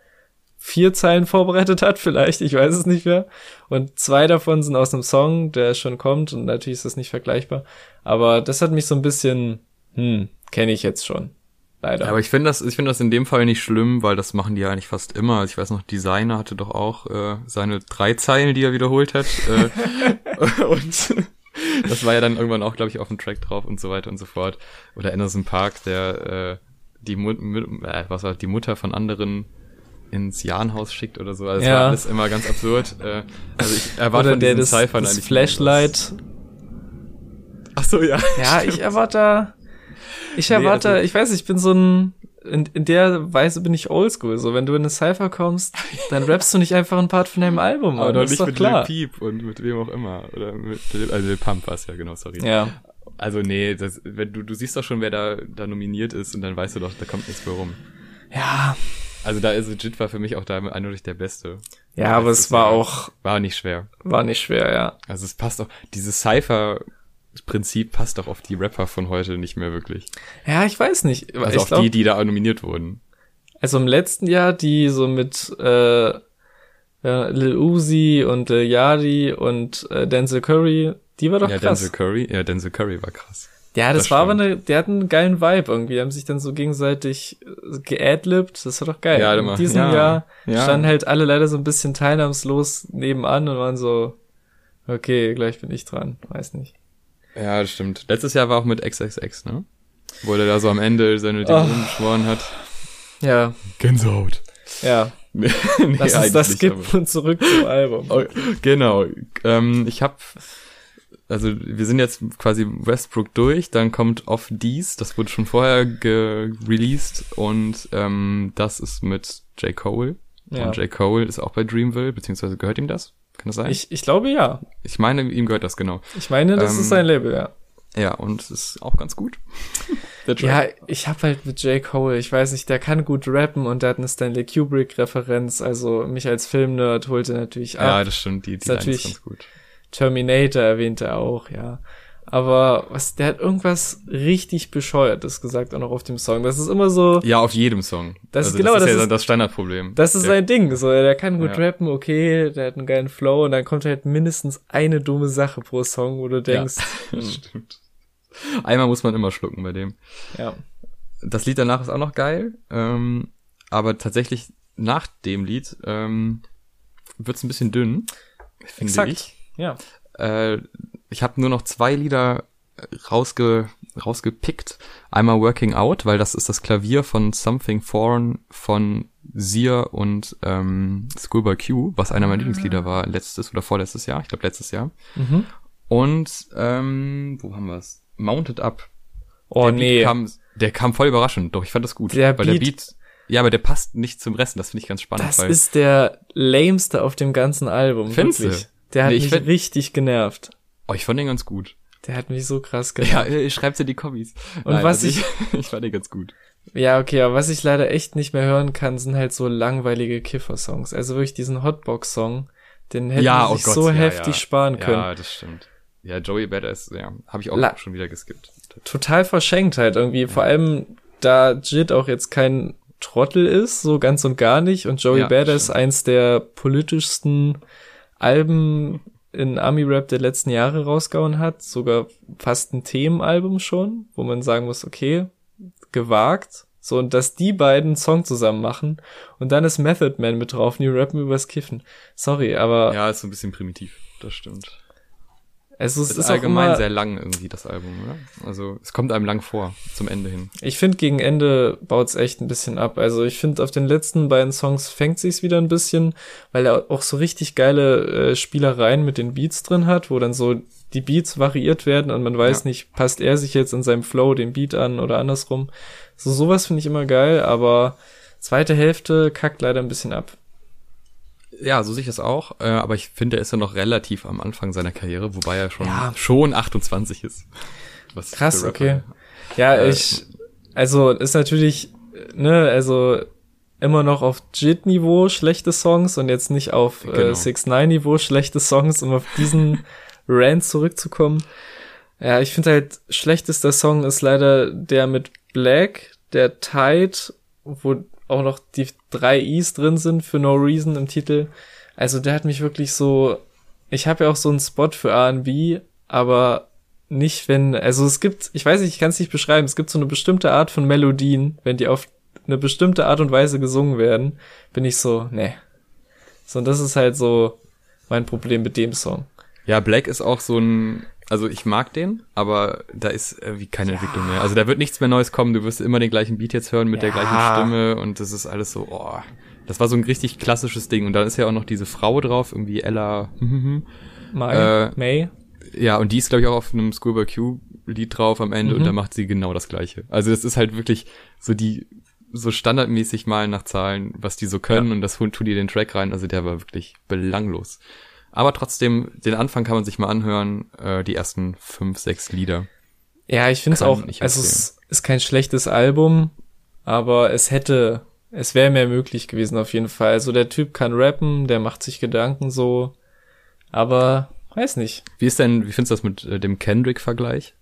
vier Zeilen vorbereitet hat, (laughs) vielleicht, ich weiß es nicht mehr. Und zwei davon sind aus einem Song, der schon kommt und natürlich ist das nicht vergleichbar. Aber das hat mich so ein bisschen, hm, kenne ich jetzt schon. Leider. aber ich finde das, ich finde das in dem Fall nicht schlimm, weil das machen die ja eigentlich fast immer. Ich weiß noch, Designer hatte doch auch äh, seine drei Zeilen, die er wiederholt hat. äh, (laughs) und das war ja dann irgendwann auch, glaube ich, auf dem Track drauf und so weiter und so fort. Oder Anderson Park, der äh, die Mut, äh, was war die Mutter von anderen ins Jahnhaus schickt oder so. Also ja. das war alles immer ganz absurd. Äh, also ich erwarte von der diesen Cyphern das, das Flashlight. Ach so, ja. Ja, (laughs) ich erwarte, ich erwarte, nee, also, ich weiß, ich bin so ein, in, in der Weise bin ich oldschool. So, wenn du in eine Cypher kommst, dann rappst du nicht einfach ein Part von deinem Album. Aber nicht mit klar. Lil Peep und mit wem auch immer. Oder mit, also Lil Pump war ja, genau, sorry. Ja. Also nee, das, wenn du, du siehst doch schon, wer da, da nominiert ist und dann weißt du doch, da kommt nichts mehr rum. Ja, also da ist Jit war für mich auch da eindeutig der Beste. Ja, aber es war auch. War nicht schwer. War nicht schwer, ja. Also es passt auch, dieses Cypher-Prinzip passt doch auf die Rapper von heute nicht mehr wirklich. Ja, ich weiß nicht. Also ich auf glaub, die, die da nominiert wurden. Also im letzten Jahr, die so mit äh, ja, Lil Uzi und äh, Yadi und äh, Denzel Curry, die war doch ja, krass. Denzel Curry, ja, Denzel Curry war krass. Ja, das, das war aber eine, der hat einen geilen Vibe irgendwie. Die haben sich dann so gegenseitig äh, geadlibt. Das war doch geil. Ja, In diesem ja, Jahr ja. standen halt alle leider so ein bisschen teilnahmslos nebenan und waren so, okay, gleich bin ich dran. Weiß nicht. Ja, das stimmt. Letztes Jahr war auch mit XXX, ne? Wo der da so am Ende seine Dämonen oh. geschworen hat. Ja. Gänsehaut. Ja. (laughs) nee, Lass uns das skippen und zurück zum Album. Oh, genau. Ähm, ich habe also wir sind jetzt quasi Westbrook durch, dann kommt Off Dies, das wurde schon vorher released und ähm, das ist mit J. Cole. Ja. Und J. Cole ist auch bei Dreamville, beziehungsweise gehört ihm das? Kann das sein? Ich, ich glaube ja. Ich meine, ihm gehört das genau. Ich meine, das ähm, ist sein Label, ja. Ja, und es ist auch ganz gut. (laughs) ja, ich hab halt mit Jake Cole, ich weiß nicht, der kann gut rappen und der hat eine Stanley Kubrick-Referenz, also mich als Filmnerd holte natürlich ab. Ja, das stimmt, die, die ist natürlich ganz gut. Terminator erwähnt er auch, ja. Aber was, der hat irgendwas richtig bescheuertes gesagt auch noch auf dem Song. Das ist immer so. Ja, auf jedem Song. Das also ist genau das, ist ja das Standardproblem. Das ist ja. sein Ding. So, der kann gut ja. rappen, okay, der hat einen geilen Flow und dann kommt halt mindestens eine dumme Sache pro Song, wo du denkst. (laughs) Ja, stimmt. Einmal muss man immer schlucken bei dem. Ja. Das Lied danach ist auch noch geil. Ähm, aber tatsächlich nach dem Lied ähm, wird's ein bisschen dünn, finde Exakt. ich. Ja. Äh, ich habe nur noch zwei Lieder rausge, rausgepickt. Einmal Working Out, weil das ist das Klavier von Something Foreign von Sear und ähm, Schoolboy Q, was einer meiner Lieblingslieder war, letztes oder vorletztes Jahr, ich glaube letztes Jahr. Mhm. Und ähm, wo haben wir es? Mounted Up. Oh der nee. Kam, der kam voll überraschend, doch ich fand das gut. Der weil Beat, der Beat, ja, aber der passt nicht zum Rest, das finde ich ganz spannend. Das ist der lameste auf dem ganzen Album, Findest wirklich. Der hat nee, mich find, richtig genervt. Oh, ich fand den ganz gut. Der hat mich so krass genervt. Ja, (laughs) ich schreib's ja die Combis. Und Nein, was also ich, ich, (laughs) ich fand den ganz gut. Ja, okay, aber was ich leider echt nicht mehr hören kann, sind halt so langweilige Kiffer-Songs. Also wirklich diesen Hotbox-Song, den hätte ja, ich oh so ja, heftig ja. sparen können. Ja, das stimmt. Ja, Joey Badass, ja, habe ich auch La schon wieder geskippt. Total verschenkt halt irgendwie, vor allem da Jit auch jetzt kein Trottel ist, so ganz und gar nicht und Joey Badass stimmt. eins der politischsten Alben in Army-Rap der letzten Jahre rausgehauen hat, sogar fast ein Themenalbum schon, wo man sagen muss, okay, gewagt. So, und dass die beiden Song zusammen machen und dann ist Method Man mit drauf, die rappen übers Kiffen. Sorry, aber. Ja, ist so ein bisschen primitiv, das stimmt. Es ist, ist allgemein immer, sehr lang irgendwie das Album, oder? Also es kommt einem lang vor zum Ende hin. Ich finde gegen Ende baut's echt ein bisschen ab. Also ich finde auf den letzten beiden Songs fängt sich's wieder ein bisschen, weil er auch so richtig geile äh, Spielereien mit den Beats drin hat, wo dann so die Beats variiert werden und man weiß ja. nicht, passt er sich jetzt in seinem Flow den Beat an oder andersrum. So sowas finde ich immer geil, aber zweite Hälfte kackt leider ein bisschen ab ja, so sehe ich das auch. Äh, aber ich finde, er ist ja noch relativ am Anfang seiner Karriere, wobei er schon, ja. schon 28 ist. Was Krass, okay. Ja, äh, ich, also ist natürlich, ne, also immer noch auf JIT-Niveau schlechte Songs und jetzt nicht auf äh, genau. äh, 6-9-Niveau schlechte Songs, um auf diesen (laughs) Rant zurückzukommen. Ja, ich finde halt, schlechtester Song ist leider der mit Black, der Tide, wo auch noch die drei Is drin sind für No Reason im Titel. Also der hat mich wirklich so. Ich habe ja auch so einen Spot für R&B, aber nicht wenn. Also es gibt, ich weiß nicht, ich kann es nicht beschreiben. Es gibt so eine bestimmte Art von Melodien, wenn die auf eine bestimmte Art und Weise gesungen werden, bin ich so, ne. So und das ist halt so mein Problem mit dem Song. Ja, Black ist auch so ein also ich mag den, aber da ist irgendwie keine ja. Entwicklung mehr. Also da wird nichts mehr Neues kommen. Du wirst immer den gleichen Beat jetzt hören mit ja. der gleichen Stimme und das ist alles so, oh. Das war so ein richtig klassisches Ding. Und da ist ja auch noch diese Frau drauf, irgendwie Ella May. Äh, May. Ja, und die ist, glaube ich, auch auf einem Schoolboy Q-Lied drauf am Ende mhm. und da macht sie genau das Gleiche. Also das ist halt wirklich so die, so standardmäßig mal nach Zahlen, was die so können ja. und das tut die den Track rein. Also der war wirklich belanglos. Aber trotzdem, den Anfang kann man sich mal anhören, äh, die ersten fünf, sechs Lieder. Ja, ich finde es auch, also es ist kein schlechtes Album, aber es hätte, es wäre mehr möglich gewesen auf jeden Fall. Also der Typ kann rappen, der macht sich Gedanken so, aber weiß nicht. Wie ist denn, wie findest du das mit äh, dem Kendrick-Vergleich?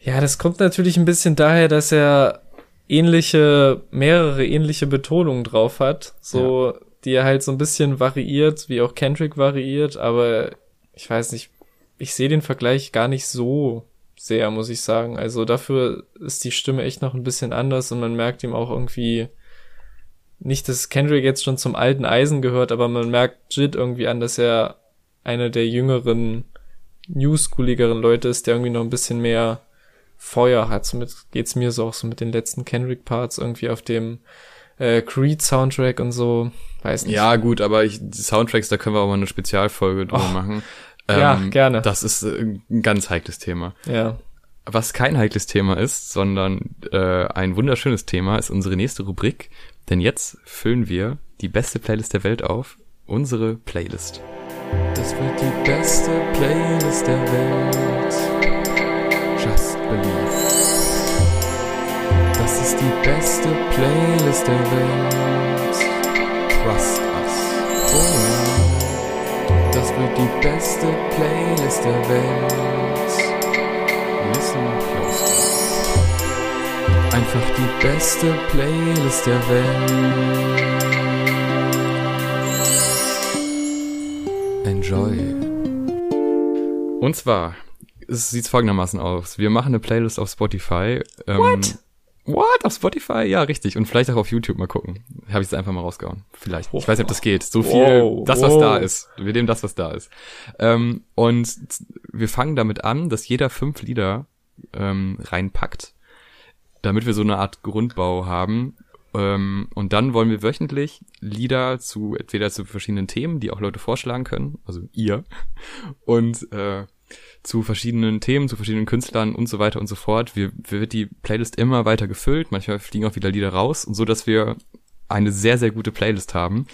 Ja, das kommt natürlich ein bisschen daher, dass er ähnliche, mehrere ähnliche Betonungen drauf hat. So, ja die er halt so ein bisschen variiert, wie auch Kendrick variiert, aber ich weiß nicht, ich sehe den Vergleich gar nicht so sehr, muss ich sagen. Also dafür ist die Stimme echt noch ein bisschen anders und man merkt ihm auch irgendwie nicht, dass Kendrick jetzt schon zum alten Eisen gehört, aber man merkt Jid irgendwie an, dass er einer der jüngeren, newschooligeren Leute ist, der irgendwie noch ein bisschen mehr Feuer hat. Somit geht's mir so auch so mit den letzten Kendrick-Parts irgendwie auf dem äh, Creed-Soundtrack und so. Weiß nicht. Ja, gut, aber ich, die Soundtracks, da können wir auch mal eine Spezialfolge drüber oh, machen. Ähm, ja, gerne. Das ist äh, ein ganz heikles Thema. Ja. Was kein heikles Thema ist, sondern äh, ein wunderschönes Thema, ist unsere nächste Rubrik. Denn jetzt füllen wir die beste Playlist der Welt auf. Unsere Playlist. Das wird die beste Playlist der Welt. Just Believe. Die beste Playlist der Welt. Trust us. Oh ja. Das wird die beste Playlist der Welt. Listen close. Einfach die beste Playlist der Welt. Enjoy. Und zwar es sieht folgendermaßen aus. Wir machen eine Playlist auf Spotify. Ähm, What? What? Auf Spotify? Ja, richtig. Und vielleicht auch auf YouTube mal gucken. Habe ich es einfach mal rausgehauen. Vielleicht. Ich weiß nicht, ob das geht. So viel, wow, das, was wow. da ist. Wir nehmen das, was da ist. Ähm, und wir fangen damit an, dass jeder fünf Lieder ähm, reinpackt, damit wir so eine Art Grundbau haben. Ähm, und dann wollen wir wöchentlich Lieder zu, entweder zu verschiedenen Themen, die auch Leute vorschlagen können, also ihr, und äh, zu verschiedenen Themen, zu verschiedenen Künstlern und so weiter und so fort. Wir, wir wird die Playlist immer weiter gefüllt, manchmal fliegen auch wieder Lieder raus und so, dass wir eine sehr, sehr gute Playlist haben,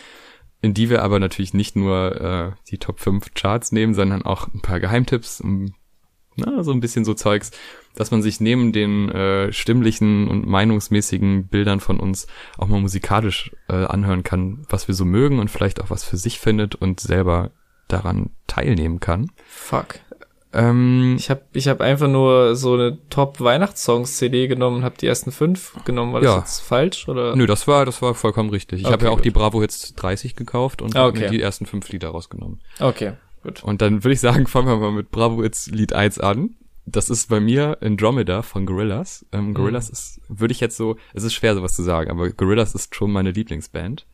in die wir aber natürlich nicht nur äh, die Top 5 Charts nehmen, sondern auch ein paar Geheimtipps, na, so ein bisschen so Zeugs, dass man sich neben den äh, stimmlichen und meinungsmäßigen Bildern von uns auch mal musikalisch äh, anhören kann, was wir so mögen und vielleicht auch was für sich findet und selber daran teilnehmen kann. Fuck. Ähm, ich habe ich hab einfach nur so eine Top-Weihnachtssongs-CD genommen und habe die ersten fünf genommen. War das ja. jetzt falsch? oder? Nö, das war, das war vollkommen richtig. Ich okay, habe ja auch gut. die Bravo Hits 30 gekauft und okay. mir die ersten fünf Lieder rausgenommen. Okay, gut. Und dann würde ich sagen, fangen wir mal mit Bravo Hits Lied 1 an. Das ist bei mir Andromeda von Gorillas. Ähm, Gorillas mhm. ist, würde ich jetzt so, es ist schwer sowas zu sagen, aber Gorillas ist schon meine Lieblingsband.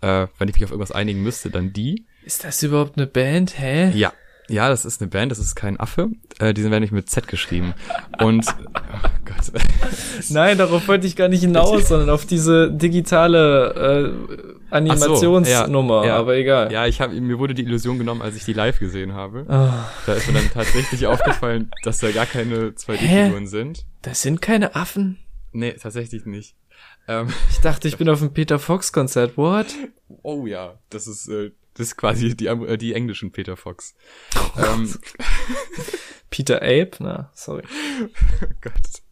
Äh, wenn ich mich auf irgendwas einigen müsste, dann die. Ist das überhaupt eine Band? Hä? Ja, ja, das ist eine Band, das ist kein Affe. Äh, die sind nämlich mit Z geschrieben. Und oh Gott. (laughs) Nein, darauf wollte ich gar nicht hinaus, sondern auf diese digitale äh, Animationsnummer. So, ja, ja, aber egal. Ja, ich habe mir wurde die Illusion genommen, als ich die live gesehen habe. Oh. Da ist mir dann tatsächlich aufgefallen, dass da gar keine 2D-Figuren sind. Das sind keine Affen. Nee, tatsächlich nicht. Ähm, ich dachte, ich bin auf einem Peter Fox Konzert. What? Oh ja, das ist äh, das ist quasi die, äh, die englischen Peter Fox. Oh ähm, (laughs) Peter Ape? Na, sorry. oh (laughs) Gott.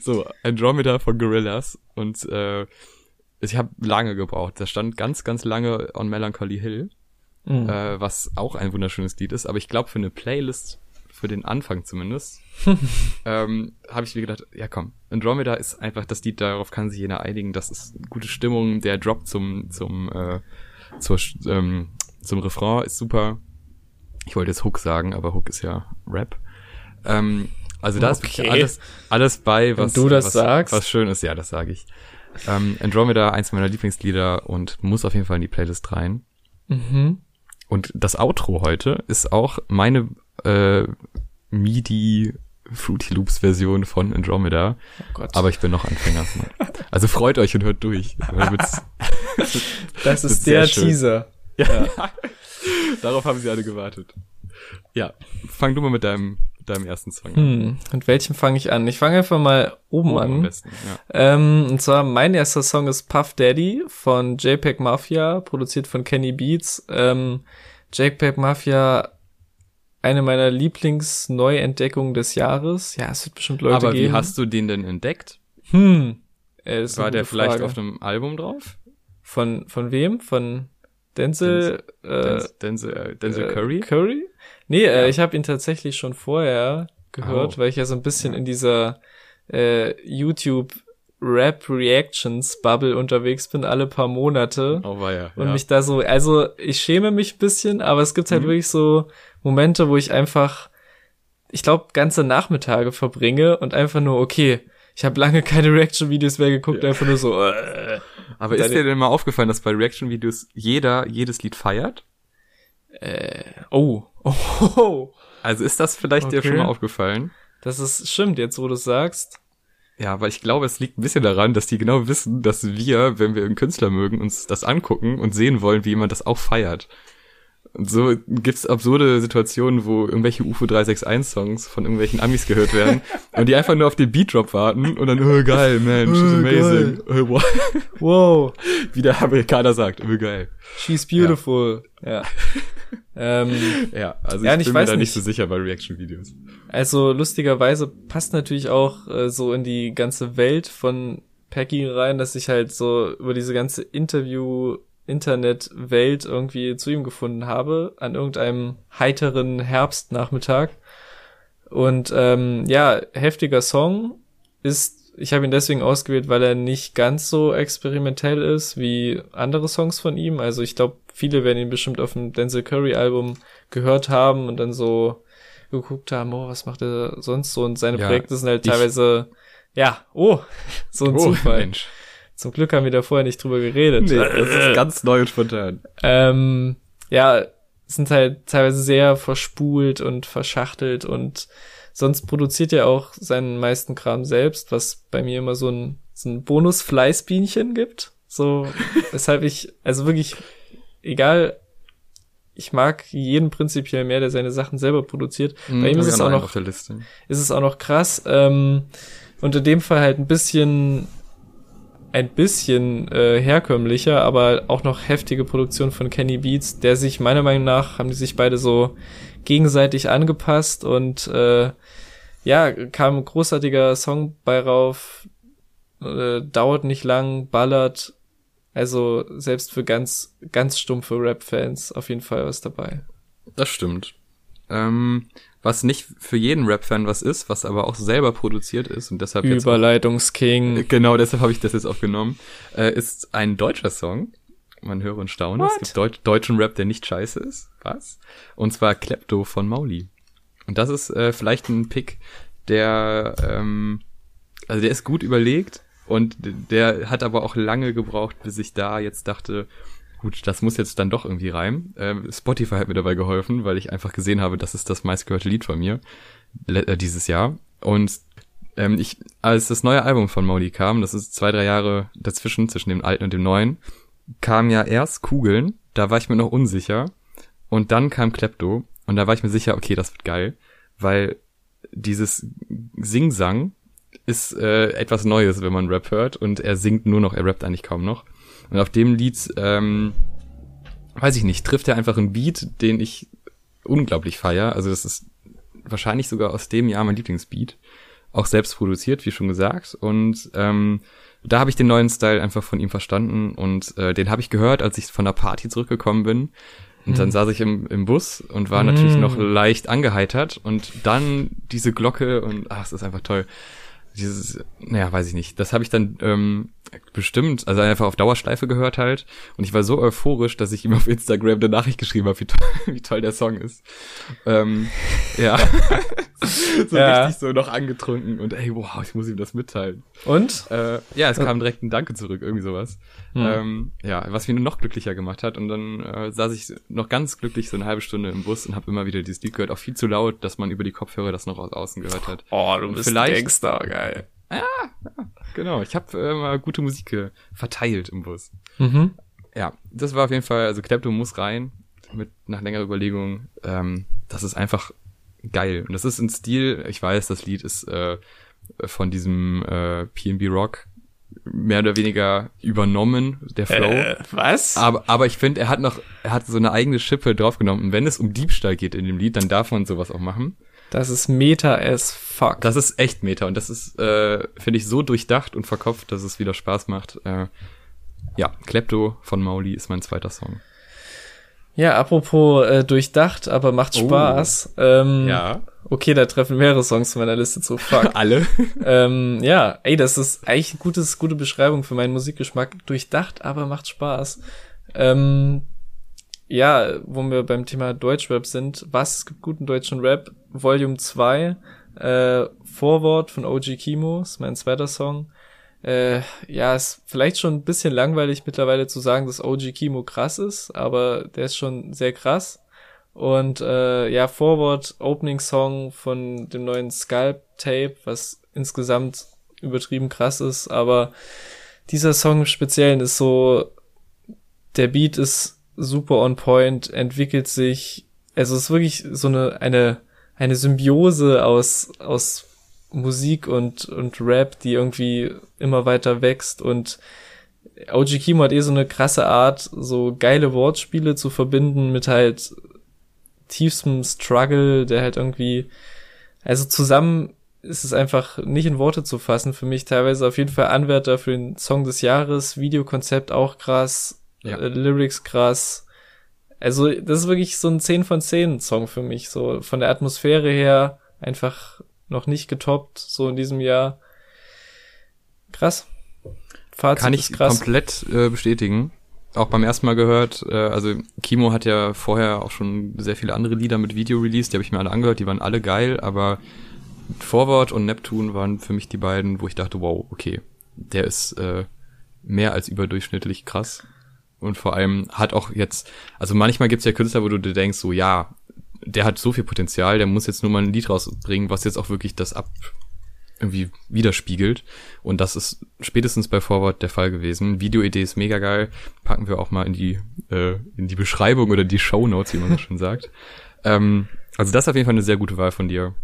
So, Andromeda von Gorillas und äh, ich habe lange gebraucht. Das stand ganz, ganz lange on Melancholy Hill, mhm. äh, was auch ein wunderschönes Lied ist. Aber ich glaube, für eine Playlist, für den Anfang zumindest, (laughs) ähm, habe ich mir gedacht, ja komm, Andromeda ist einfach das Lied, darauf kann sich jeder einigen. Das ist gute Stimmung, der Drop zum, zum, äh, zur, ähm, zum Refrain ist super. Ich wollte jetzt Hook sagen, aber Hook ist ja Rap. Ähm, also da okay. ist alles, alles bei, was, du das was, sagst. was schön ist. Ja, das sage ich. Ähm, Andromeda, eins meiner Lieblingslieder und muss auf jeden Fall in die Playlist rein. Mhm. Und das Outro heute ist auch meine äh, MIDI Fruity Loops Version von Andromeda. Oh Gott. Aber ich bin noch Anfänger. Also freut euch und hört durch. (laughs) das ist der Teaser. Ja. ja. (laughs) Darauf haben sie alle gewartet. Ja, fang du mal mit deinem, deinem ersten Song an. Hm, mit welchem fange ich an? Ich fange einfach mal oben oh, an. Besten, ja. ähm, und zwar mein erster Song ist Puff Daddy von JPEG Mafia, produziert von Kenny Beats. Ähm, JPEG Mafia, eine meiner Lieblingsneuentdeckungen des Jahres. Ja, es wird bestimmt Leute Aber geben. Aber wie hast du den denn entdeckt? Hm. War der vielleicht Frage. auf einem Album drauf? Von, von wem? Von Denzel, Denzel, äh, Denzel, äh, Denzel äh, Curry? Curry? Nee, äh, ja. äh, ich habe ihn tatsächlich schon vorher gehört, oh. weil ich ja so ein bisschen in dieser äh, YouTube Rap Reactions Bubble unterwegs bin, alle paar Monate. Oh, war ja. Und mich da so, also ich schäme mich ein bisschen, aber es gibt halt mhm. wirklich so Momente, wo ich einfach, ich glaube, ganze Nachmittage verbringe und einfach nur, okay, ich habe lange keine Reaction-Videos mehr geguckt, ja. einfach nur so. Äh, Aber ist dir denn mal aufgefallen, dass bei Reaction-Videos jeder jedes Lied feiert? Äh, oh. (laughs) oh. Also ist das vielleicht okay. dir schon mal aufgefallen? Das ist stimmt, jetzt wo du sagst. Ja, weil ich glaube, es liegt ein bisschen daran, dass die genau wissen, dass wir, wenn wir einen Künstler mögen, uns das angucken und sehen wollen, wie jemand das auch feiert. Und so gibt's absurde Situationen, wo irgendwelche UFO 361 Songs von irgendwelchen Amis gehört werden (laughs) und die einfach nur auf den Beat Drop warten und dann, oh geil, man, she's amazing. Oh, wow. wow. (laughs) Wie der Amerikaner sagt, oh geil. She's beautiful. Ja. Ja, ähm, (laughs) ja also ja, ich bin ich mir da nicht so sicher bei Reaction-Videos. Also lustigerweise passt natürlich auch äh, so in die ganze Welt von Peggy rein, dass ich halt so über diese ganze Interview Internetwelt irgendwie zu ihm gefunden habe an irgendeinem heiteren Herbstnachmittag. Und ähm, ja, heftiger Song ist, ich habe ihn deswegen ausgewählt, weil er nicht ganz so experimentell ist wie andere Songs von ihm. Also ich glaube, viele werden ihn bestimmt auf dem Denzel Curry Album gehört haben und dann so geguckt haben, oh, was macht er sonst so? Und seine ja, Projekte sind halt teilweise, ja, oh, (laughs) so ein oh, Zufall. Mensch. Zum Glück haben wir da vorher nicht drüber geredet. Nee, das ist ganz neu und spontan. Ähm, ja, sind halt teilweise sehr verspult und verschachtelt und sonst produziert er auch seinen meisten Kram selbst, was bei mir immer so ein, so ein Bonus-Fleißbienchen gibt. So, (laughs) weshalb ich, also wirklich, egal, ich mag jeden prinzipiell mehr, der seine Sachen selber produziert. Mhm, bei ihm ist es auch noch, ist es auch noch krass, ähm, und in dem Fall halt ein bisschen ein bisschen äh, herkömmlicher, aber auch noch heftige Produktion von Kenny Beats, der sich meiner Meinung nach haben die sich beide so gegenseitig angepasst und äh, ja, kam ein großartiger Song bei rauf, äh, dauert nicht lang, ballert, also selbst für ganz, ganz stumpfe Rap-Fans auf jeden Fall was dabei. Das stimmt. Ähm, was nicht für jeden Rap-Fan was ist, was aber auch selber produziert ist und deshalb Überleitungsking. Auch, genau, deshalb habe ich das jetzt auch genommen, äh, ist ein deutscher Song. Man höre und staune. What? Es gibt Deut deutschen Rap, der nicht scheiße ist. Was? Und zwar Klepto von Mauli. Und das ist äh, vielleicht ein Pick, der, ähm, also der ist gut überlegt und der hat aber auch lange gebraucht, bis ich da jetzt dachte, Gut, das muss jetzt dann doch irgendwie reimen. Ähm, Spotify hat mir dabei geholfen, weil ich einfach gesehen habe, das ist das meistgehörte Lied von mir äh, dieses Jahr. Und ähm, ich, als das neue Album von Mauli kam, das ist zwei, drei Jahre dazwischen, zwischen dem alten und dem neuen, kam ja erst Kugeln, da war ich mir noch unsicher. Und dann kam Klepto und da war ich mir sicher, okay, das wird geil, weil dieses Sing-Sang ist äh, etwas Neues, wenn man Rap hört und er singt nur noch, er rappt eigentlich kaum noch. Und auf dem Lied, ähm, weiß ich nicht, trifft er einfach einen Beat, den ich unglaublich feier. Also das ist wahrscheinlich sogar aus dem Jahr mein Lieblingsbeat. Auch selbst produziert, wie schon gesagt. Und ähm, da habe ich den neuen Style einfach von ihm verstanden und äh, den habe ich gehört, als ich von der Party zurückgekommen bin. Und dann hm. saß ich im, im Bus und war natürlich noch hm. leicht angeheitert und dann diese Glocke und ach, es ist einfach toll dieses, naja, weiß ich nicht. Das habe ich dann ähm, bestimmt, also einfach auf Dauerschleife gehört halt. Und ich war so euphorisch, dass ich ihm auf Instagram eine Nachricht geschrieben habe, wie, toll, (laughs) wie toll der Song ist. Ähm, ja. (laughs) so ja. richtig so noch angetrunken und ey, wow, ich muss ihm das mitteilen. Und? Äh, ja, es kam direkt ein Danke zurück, irgendwie sowas. Hm. Ähm, ja, was mich nur noch glücklicher gemacht hat. Und dann äh, saß ich noch ganz glücklich so eine halbe Stunde im Bus und habe immer wieder dieses Lied gehört, auch viel zu laut, dass man über die Kopfhörer das noch aus außen gehört hat. Oh, du bist Gangster, geil. Genau. Ich habe äh, mal gute Musik verteilt im Bus. Mhm. Ja, das war auf jeden Fall, also Klepto muss rein, mit nach längerer Überlegung. Ähm, das ist einfach geil. Und das ist ein Stil, ich weiß, das Lied ist äh, von diesem äh, PNB Rock mehr oder weniger übernommen, der Flow. Äh, was? Aber, aber ich finde, er hat noch, er hat so eine eigene Schippe draufgenommen. Und wenn es um Diebstahl geht in dem Lied, dann darf man sowas auch machen. Das ist Meta as fuck. Das ist echt Meta und das ist, äh, finde ich, so durchdacht und verkopft, dass es wieder Spaß macht. Äh, ja, Klepto von Mauli ist mein zweiter Song. Ja, apropos äh, durchdacht, aber macht oh. Spaß. Ähm, ja. Okay, da treffen mehrere Songs von meiner Liste zu. Fuck. (laughs) Alle? ähm, ja, ey, das ist eigentlich eine gutes, gute Beschreibung für meinen Musikgeschmack. Durchdacht, aber macht Spaß. Ähm, ja, wo wir beim Thema Deutschrap sind, was es gibt guten deutschen Rap, Volume 2, äh, Vorwort von OG Kimo, ist mein zweiter Song. Äh, ja, ist vielleicht schon ein bisschen langweilig mittlerweile zu sagen, dass OG Kimo krass ist, aber der ist schon sehr krass. Und äh, ja, Forward Opening Song von dem neuen Scalp Tape, was insgesamt übertrieben krass ist, aber dieser Song im Speziellen ist so, der Beat ist super on point, entwickelt sich, also es ist wirklich so eine, eine, eine Symbiose aus, aus Musik und, und Rap, die irgendwie immer weiter wächst und OG Kimo hat eh so eine krasse Art, so geile Wortspiele zu verbinden mit halt tiefstem Struggle, der halt irgendwie Also zusammen ist es einfach nicht in Worte zu fassen für mich. Teilweise auf jeden Fall Anwärter für den Song des Jahres, Videokonzept auch krass, ja. äh, Lyrics krass. Also das ist wirklich so ein 10 von 10 Song für mich. So von der Atmosphäre her einfach noch nicht getoppt, so in diesem Jahr. Krass. Fazit Kann ich krass. komplett äh, bestätigen. Auch beim ersten Mal gehört, äh, also Kimo hat ja vorher auch schon sehr viele andere Lieder mit Video released, die habe ich mir alle angehört, die waren alle geil, aber Forward und Neptune waren für mich die beiden, wo ich dachte, wow, okay, der ist äh, mehr als überdurchschnittlich krass. Und vor allem hat auch jetzt, also manchmal gibt's ja Künstler, wo du dir denkst, so ja, der hat so viel Potenzial, der muss jetzt nur mal ein Lied rausbringen, was jetzt auch wirklich das ab irgendwie widerspiegelt. Und das ist spätestens bei Forward der Fall gewesen. Videoidee ist mega geil. Packen wir auch mal in die, äh, in die Beschreibung oder die Show Notes, wie man so schön sagt. (laughs) Ähm, also das ist auf jeden Fall eine sehr gute Wahl von dir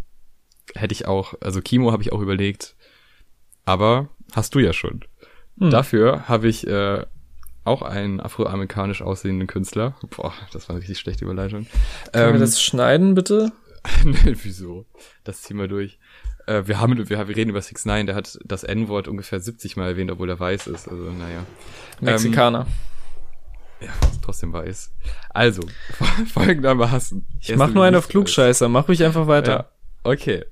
hätte ich auch, also Kimo habe ich auch überlegt, aber hast du ja schon. Hm. Dafür habe ich äh, auch einen afroamerikanisch aussehenden Künstler. Boah, das war eine richtig schlechte Überleitung. Können ähm, wir das schneiden, bitte? (laughs) nee, wieso? Das ziehen wir durch. Äh, wir haben, wir, wir reden über 6 9 der hat das N-Wort ungefähr 70 Mal erwähnt, obwohl er weiß ist. Also, naja. Mexikaner. Ähm, ja, trotzdem weiß. Also, (laughs) folgendermaßen. Ich mach nur einen auf Klugscheißer, mach ruhig einfach weiter. Ja, okay.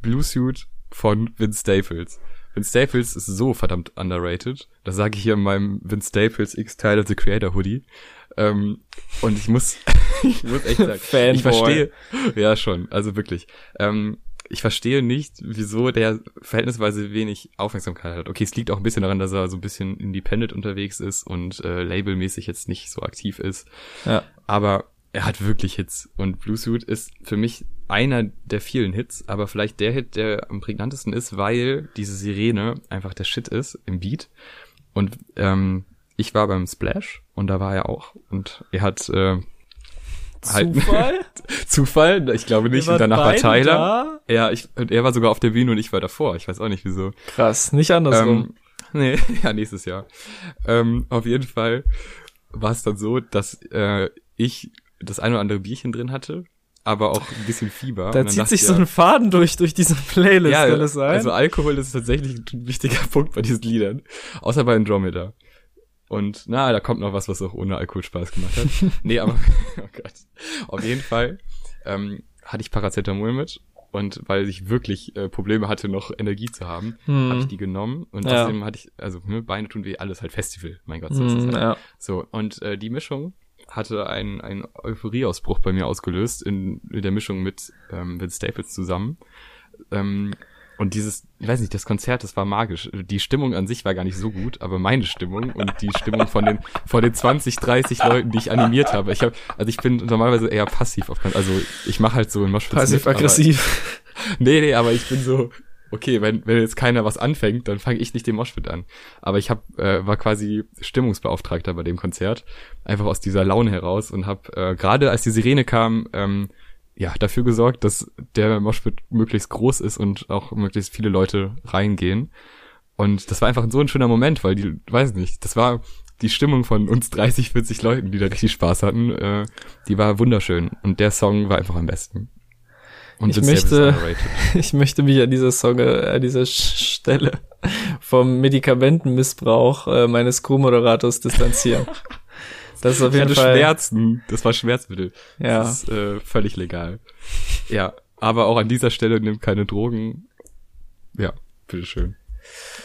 Blue Suit von Vince Staples. Vince Staples ist so verdammt underrated. Das sage ich hier in meinem Vince Staples X Teil of the Creator Hoodie. Ähm, und ich muss, (laughs) ich muss echt sagen, Fanboy. ich verstehe, ja schon, also wirklich. Ähm, ich verstehe nicht, wieso der verhältnisweise wenig Aufmerksamkeit hat. Okay, es liegt auch ein bisschen daran, dass er so ein bisschen independent unterwegs ist und äh, labelmäßig jetzt nicht so aktiv ist. Ja. Aber er hat wirklich Hits und Blue Suit ist für mich einer der vielen Hits, aber vielleicht der Hit, der am prägnantesten ist, weil diese Sirene einfach der Shit ist im Beat. Und ähm, ich war beim Splash und da war er auch. Und er hat äh, halt (laughs) Zufall? Zufall? Ich glaube nicht. Und danach war Tyler. Da? Ja, ich, und er war sogar auf der Bühne und ich war davor. Ich weiß auch nicht wieso. Krass, nicht andersrum. Ähm, nee, (laughs) ja, nächstes Jahr. Ähm, auf jeden Fall war es dann so, dass äh, ich das ein oder andere Bierchen drin hatte aber auch ein bisschen Fieber. Da zieht sich so ein Faden durch, durch diese Playlist, ja, kann das sein? Also Alkohol ist tatsächlich ein wichtiger (laughs) Punkt bei diesen Liedern. Außer bei Andromeda. Und na, da kommt noch was, was auch ohne Alkohol Spaß gemacht hat. (laughs) nee, aber, (laughs) oh Gott. Auf jeden Fall ähm, hatte ich Paracetamol mit und weil ich wirklich äh, Probleme hatte, noch Energie zu haben, hm. habe ich die genommen und ja. außerdem hatte ich, also ne, Beine tun weh, alles halt Festival, mein Gott. So, hm, ist das halt. ja. so und äh, die Mischung hatte einen, einen Euphorieausbruch bei mir ausgelöst in, in der Mischung mit ähm, Vince Staples zusammen. Ähm, und dieses, ich weiß nicht, das Konzert, das war magisch. Die Stimmung an sich war gar nicht so gut, aber meine Stimmung und die Stimmung von den von den 20, 30 Leuten, die ich animiert habe. Ich habe, also ich bin normalerweise eher passiv auf also ich mache halt so in Moshpits Passiv aggressiv. (laughs) nee, nee, aber ich bin so okay, wenn, wenn jetzt keiner was anfängt, dann fange ich nicht den Moshpit an. Aber ich hab, äh, war quasi Stimmungsbeauftragter bei dem Konzert, einfach aus dieser Laune heraus und habe äh, gerade als die Sirene kam, ähm, ja, dafür gesorgt, dass der Moshpit möglichst groß ist und auch möglichst viele Leute reingehen. Und das war einfach so ein schöner Moment, weil die, weiß nicht, das war die Stimmung von uns 30, 40 Leuten, die da richtig Spaß hatten, äh, die war wunderschön. Und der Song war einfach am besten. Und ich möchte, (laughs) ich möchte mich an dieser Song, an dieser Stelle vom Medikamentenmissbrauch äh, meines Co-Moderators distanzieren. (laughs) Das ist auf jeden Fall. Schmerzen. Das war Schmerzmittel. Ja. Das ist äh, völlig legal. Ja, aber auch an dieser Stelle nimmt keine Drogen. Ja, bitteschön.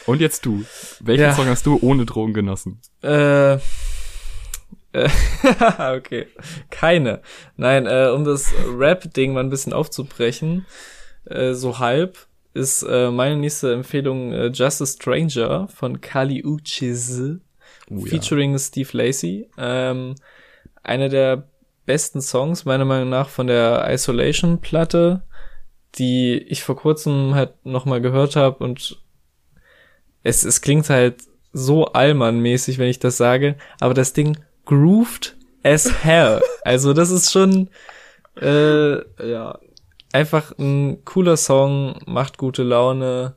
Und jetzt du. Welchen ja. Song hast du ohne Drogen genossen? Äh, (laughs) okay. Keine. Nein, äh, um das Rap-Ding mal ein bisschen aufzubrechen, äh, so halb, ist äh, meine nächste Empfehlung äh, Just a Stranger von Kali Uchis oh, featuring ja. Steve Lacey. Ähm, einer der besten Songs, meiner Meinung nach, von der Isolation-Platte, die ich vor kurzem halt nochmal gehört habe und es, es klingt halt so Allmann-mäßig, wenn ich das sage, aber das Ding grooved as hell. Also das ist schon äh, ja einfach ein cooler Song, macht gute Laune.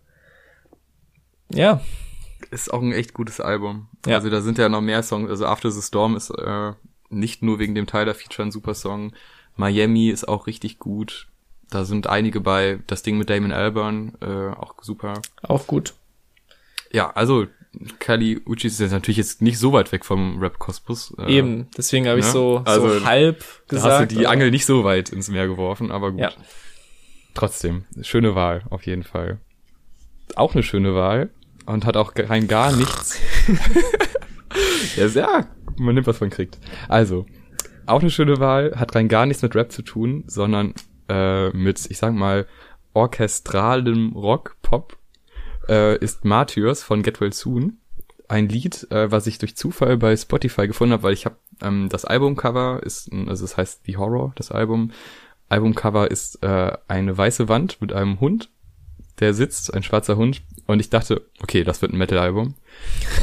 Ja. Ist auch ein echt gutes Album. Ja. Also da sind ja noch mehr Songs. Also After the Storm ist äh, nicht nur wegen dem Tyler Feature ein super Song. Miami ist auch richtig gut. Da sind einige bei, das Ding mit Damon Albarn, äh, auch super. Auch gut. Ja, also Kali Uchis ist jetzt natürlich jetzt nicht so weit weg vom Rap-Kosmos. Äh, Eben, deswegen habe ich ne? so, also, so halb gesagt. Da hast du die Angel nicht so weit ins Meer geworfen, aber gut. Ja. Trotzdem, schöne Wahl, auf jeden Fall. Auch eine schöne Wahl und hat auch rein gar nichts. (laughs) ja, ja, man nimmt, was man kriegt. Also, auch eine schöne Wahl, hat rein gar nichts mit Rap zu tun, sondern äh, mit, ich sag mal, orchestralem Rock, Pop, äh, ist Martyrs von Get Well Soon. Ein Lied, äh, was ich durch Zufall bei Spotify gefunden habe, weil ich habe ähm, das Albumcover ist, also es heißt The Horror, das Album. Albumcover ist äh, eine weiße Wand mit einem Hund, der sitzt, ein schwarzer Hund, und ich dachte, okay, das wird ein Metal-Album.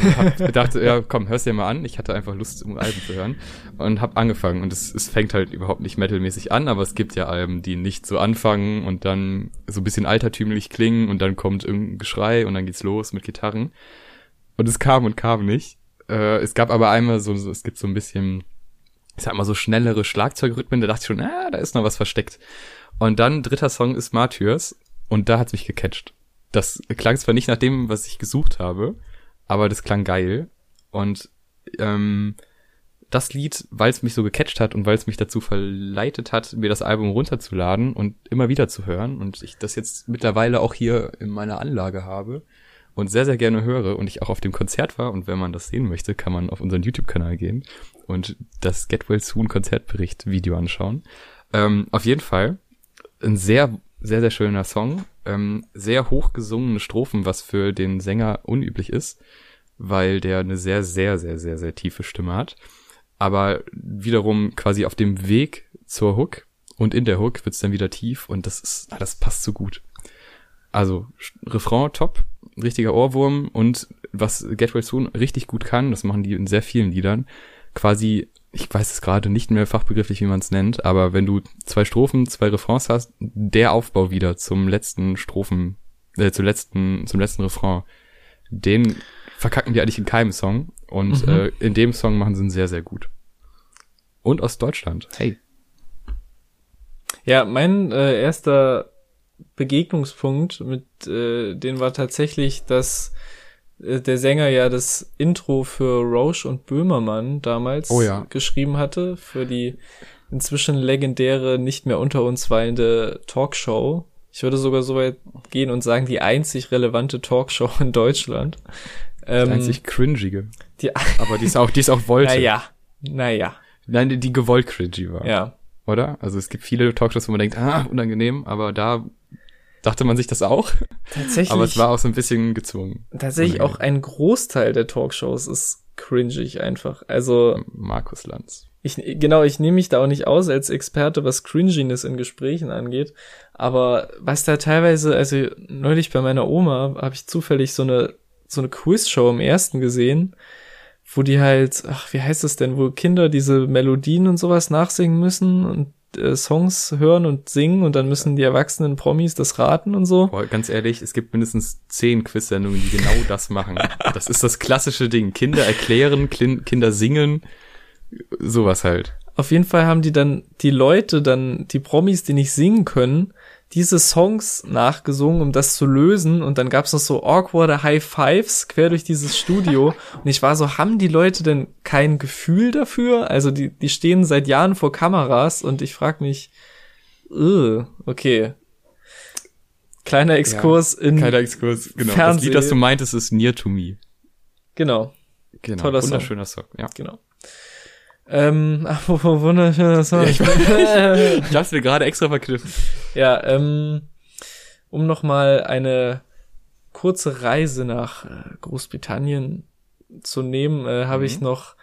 Und hab gedacht, ja, komm, hör's dir mal an. Ich hatte einfach Lust, um Alben zu hören. Und hab angefangen. Und es, es fängt halt überhaupt nicht metalmäßig an, aber es gibt ja Alben, die nicht so anfangen und dann so ein bisschen altertümlich klingen und dann kommt irgendein Geschrei und dann geht's los mit Gitarren. Und es kam und kam nicht. Äh, es gab aber einmal so, so, es gibt so ein bisschen, ich sag mal, so schnellere Schlagzeugrhythmen. Da dachte ich schon, ah, da ist noch was versteckt. Und dann dritter Song ist Martyrs. Und da hat's mich gecatcht das klang zwar nicht nach dem, was ich gesucht habe, aber das klang geil. Und ähm, das Lied, weil es mich so gecatcht hat und weil es mich dazu verleitet hat, mir das Album runterzuladen und immer wieder zu hören und ich das jetzt mittlerweile auch hier in meiner Anlage habe und sehr, sehr gerne höre und ich auch auf dem Konzert war und wenn man das sehen möchte, kann man auf unseren YouTube-Kanal gehen und das Get Well Soon Konzertbericht Video anschauen. Ähm, auf jeden Fall ein sehr, sehr, sehr schöner Song ähm, sehr hoch gesungene Strophen, was für den Sänger unüblich ist, weil der eine sehr, sehr, sehr, sehr, sehr tiefe Stimme hat. Aber wiederum quasi auf dem Weg zur Hook und in der Hook wird's dann wieder tief und das ist, das passt so gut. Also Refrain top, richtiger Ohrwurm und was Get Well Soon richtig gut kann, das machen die in sehr vielen Liedern, quasi ich weiß es gerade nicht mehr fachbegrifflich, wie man es nennt, aber wenn du zwei Strophen, zwei Refrains hast, der Aufbau wieder zum letzten Strophen, äh, zum letzten, zum letzten Refrain, den verkacken die eigentlich in keinem Song und mhm. äh, in dem Song machen sie ihn sehr, sehr gut. Und aus Deutschland. Hey. Ja, mein äh, erster Begegnungspunkt mit äh, denen war tatsächlich, dass äh, der Sänger ja das Intro für Roche und Böhmermann damals oh ja. geschrieben hatte, für die inzwischen legendäre, nicht mehr unter uns weilende Talkshow. Ich würde sogar so weit gehen und sagen, die einzig relevante Talkshow in Deutschland. Die ähm, einzig cringige. Die, (laughs) Aber die ist auch, die ist auch wollte. Naja, naja. Nein, die, die gewollt cringy war. Ja. Oder? Also es gibt viele Talkshows, wo man denkt, ah, unangenehm, aber da dachte man sich das auch. Tatsächlich. Aber es war auch so ein bisschen gezwungen. Tatsächlich auch ein Großteil der Talkshows ist cringig einfach. Also. Markus Lanz. Ich, genau, ich nehme mich da auch nicht aus als Experte, was Cringiness in Gesprächen angeht. Aber was da teilweise, also neulich bei meiner Oma habe ich zufällig so eine, so eine Quizshow im ersten gesehen, wo die halt, ach, wie heißt das denn, wo Kinder diese Melodien und sowas nachsingen müssen und äh, Songs hören und singen und dann müssen die erwachsenen Promis das raten und so. Boah, ganz ehrlich, es gibt mindestens zehn Quiz-Sendungen, die genau das machen. (laughs) das ist das klassische Ding. Kinder erklären, Kinder singen, sowas halt. Auf jeden Fall haben die dann die Leute, dann die Promis, die nicht singen können, diese Songs nachgesungen, um das zu lösen. Und dann gab's noch so awkwarde High Fives quer durch dieses Studio. (laughs) Und ich war so, haben die Leute denn kein Gefühl dafür? Also die, die stehen seit Jahren vor Kameras und ich frag mich, uh, okay. Kleiner Exkurs ja, in. Kleiner Exkurs, genau. Fernseh. Das Lied, das du meintest, ist Near to Me. Genau. Genau. Toller Wunderschöner Song. Song, ja. Genau. Ähm, (laughs) wunderschöner Song. Ja, ich, (laughs) ich hab's mir gerade extra verkniffen. Ja, ähm, um nochmal eine kurze Reise nach äh, Großbritannien zu nehmen, äh, habe mhm. ich noch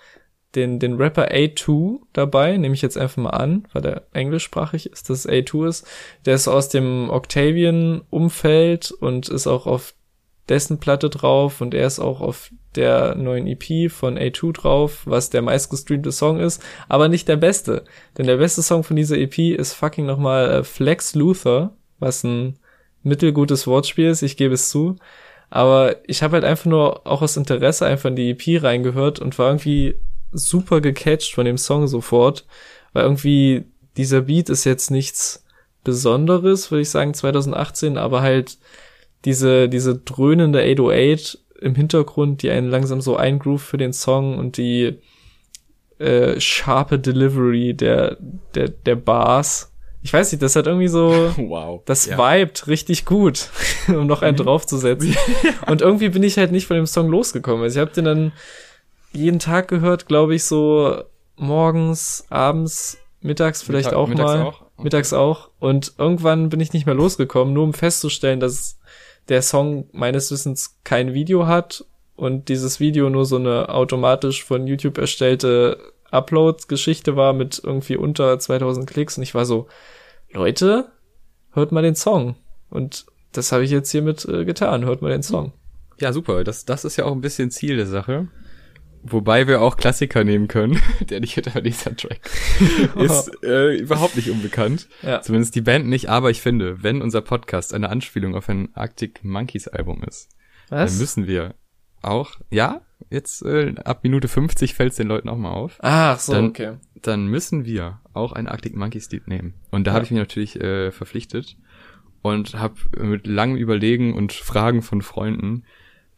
den, den Rapper A2 dabei, nehme ich jetzt einfach mal an, weil der englischsprachig ist, dass A2 ist. Der ist aus dem Octavian-Umfeld und ist auch auf dessen Platte drauf und er ist auch auf der neuen EP von A2 drauf, was der meistgestreamte Song ist, aber nicht der beste. Denn der beste Song von dieser EP ist fucking nochmal äh, Flex Luther, was ein mittelgutes Wortspiel ist, ich gebe es zu. Aber ich habe halt einfach nur auch aus Interesse einfach in die EP reingehört und war irgendwie super gecatcht von dem Song sofort, weil irgendwie dieser Beat ist jetzt nichts Besonderes, würde ich sagen, 2018, aber halt diese, diese dröhnende 808 im Hintergrund, die einen langsam so eingroove für den Song und die äh, sharpe Delivery der, der, der Bars. Ich weiß nicht, das hat irgendwie so, (laughs) wow, das ja. vibet richtig gut, (laughs) um noch einen mhm. draufzusetzen. (laughs) und irgendwie bin ich halt nicht von dem Song losgekommen. Also ich habe den dann jeden Tag gehört, glaube ich, so morgens, abends, mittags vielleicht Mittag, auch mittags mal. Auch? Okay. Mittags auch. Und irgendwann bin ich nicht mehr losgekommen, nur um festzustellen, dass der Song meines Wissens kein Video hat und dieses Video nur so eine automatisch von YouTube erstellte Upload-Geschichte war mit irgendwie unter 2000 Klicks und ich war so, Leute, hört mal den Song. Und das habe ich jetzt hiermit äh, getan, hört mal den Song. Ja, super. Das, das ist ja auch ein bisschen Ziel der Sache. Wobei wir auch Klassiker nehmen können. (laughs) Der nicht hinter dieser Track (laughs) ist äh, überhaupt nicht unbekannt. Ja. Zumindest die Band nicht. Aber ich finde, wenn unser Podcast eine Anspielung auf ein Arctic Monkeys Album ist, Was? dann müssen wir auch, ja, jetzt äh, ab Minute 50 fällt es den Leuten auch mal auf. Ach so, dann, okay. Dann müssen wir auch ein Arctic Monkeys Lied nehmen. Und da ja. habe ich mich natürlich äh, verpflichtet und habe mit langem Überlegen und Fragen von Freunden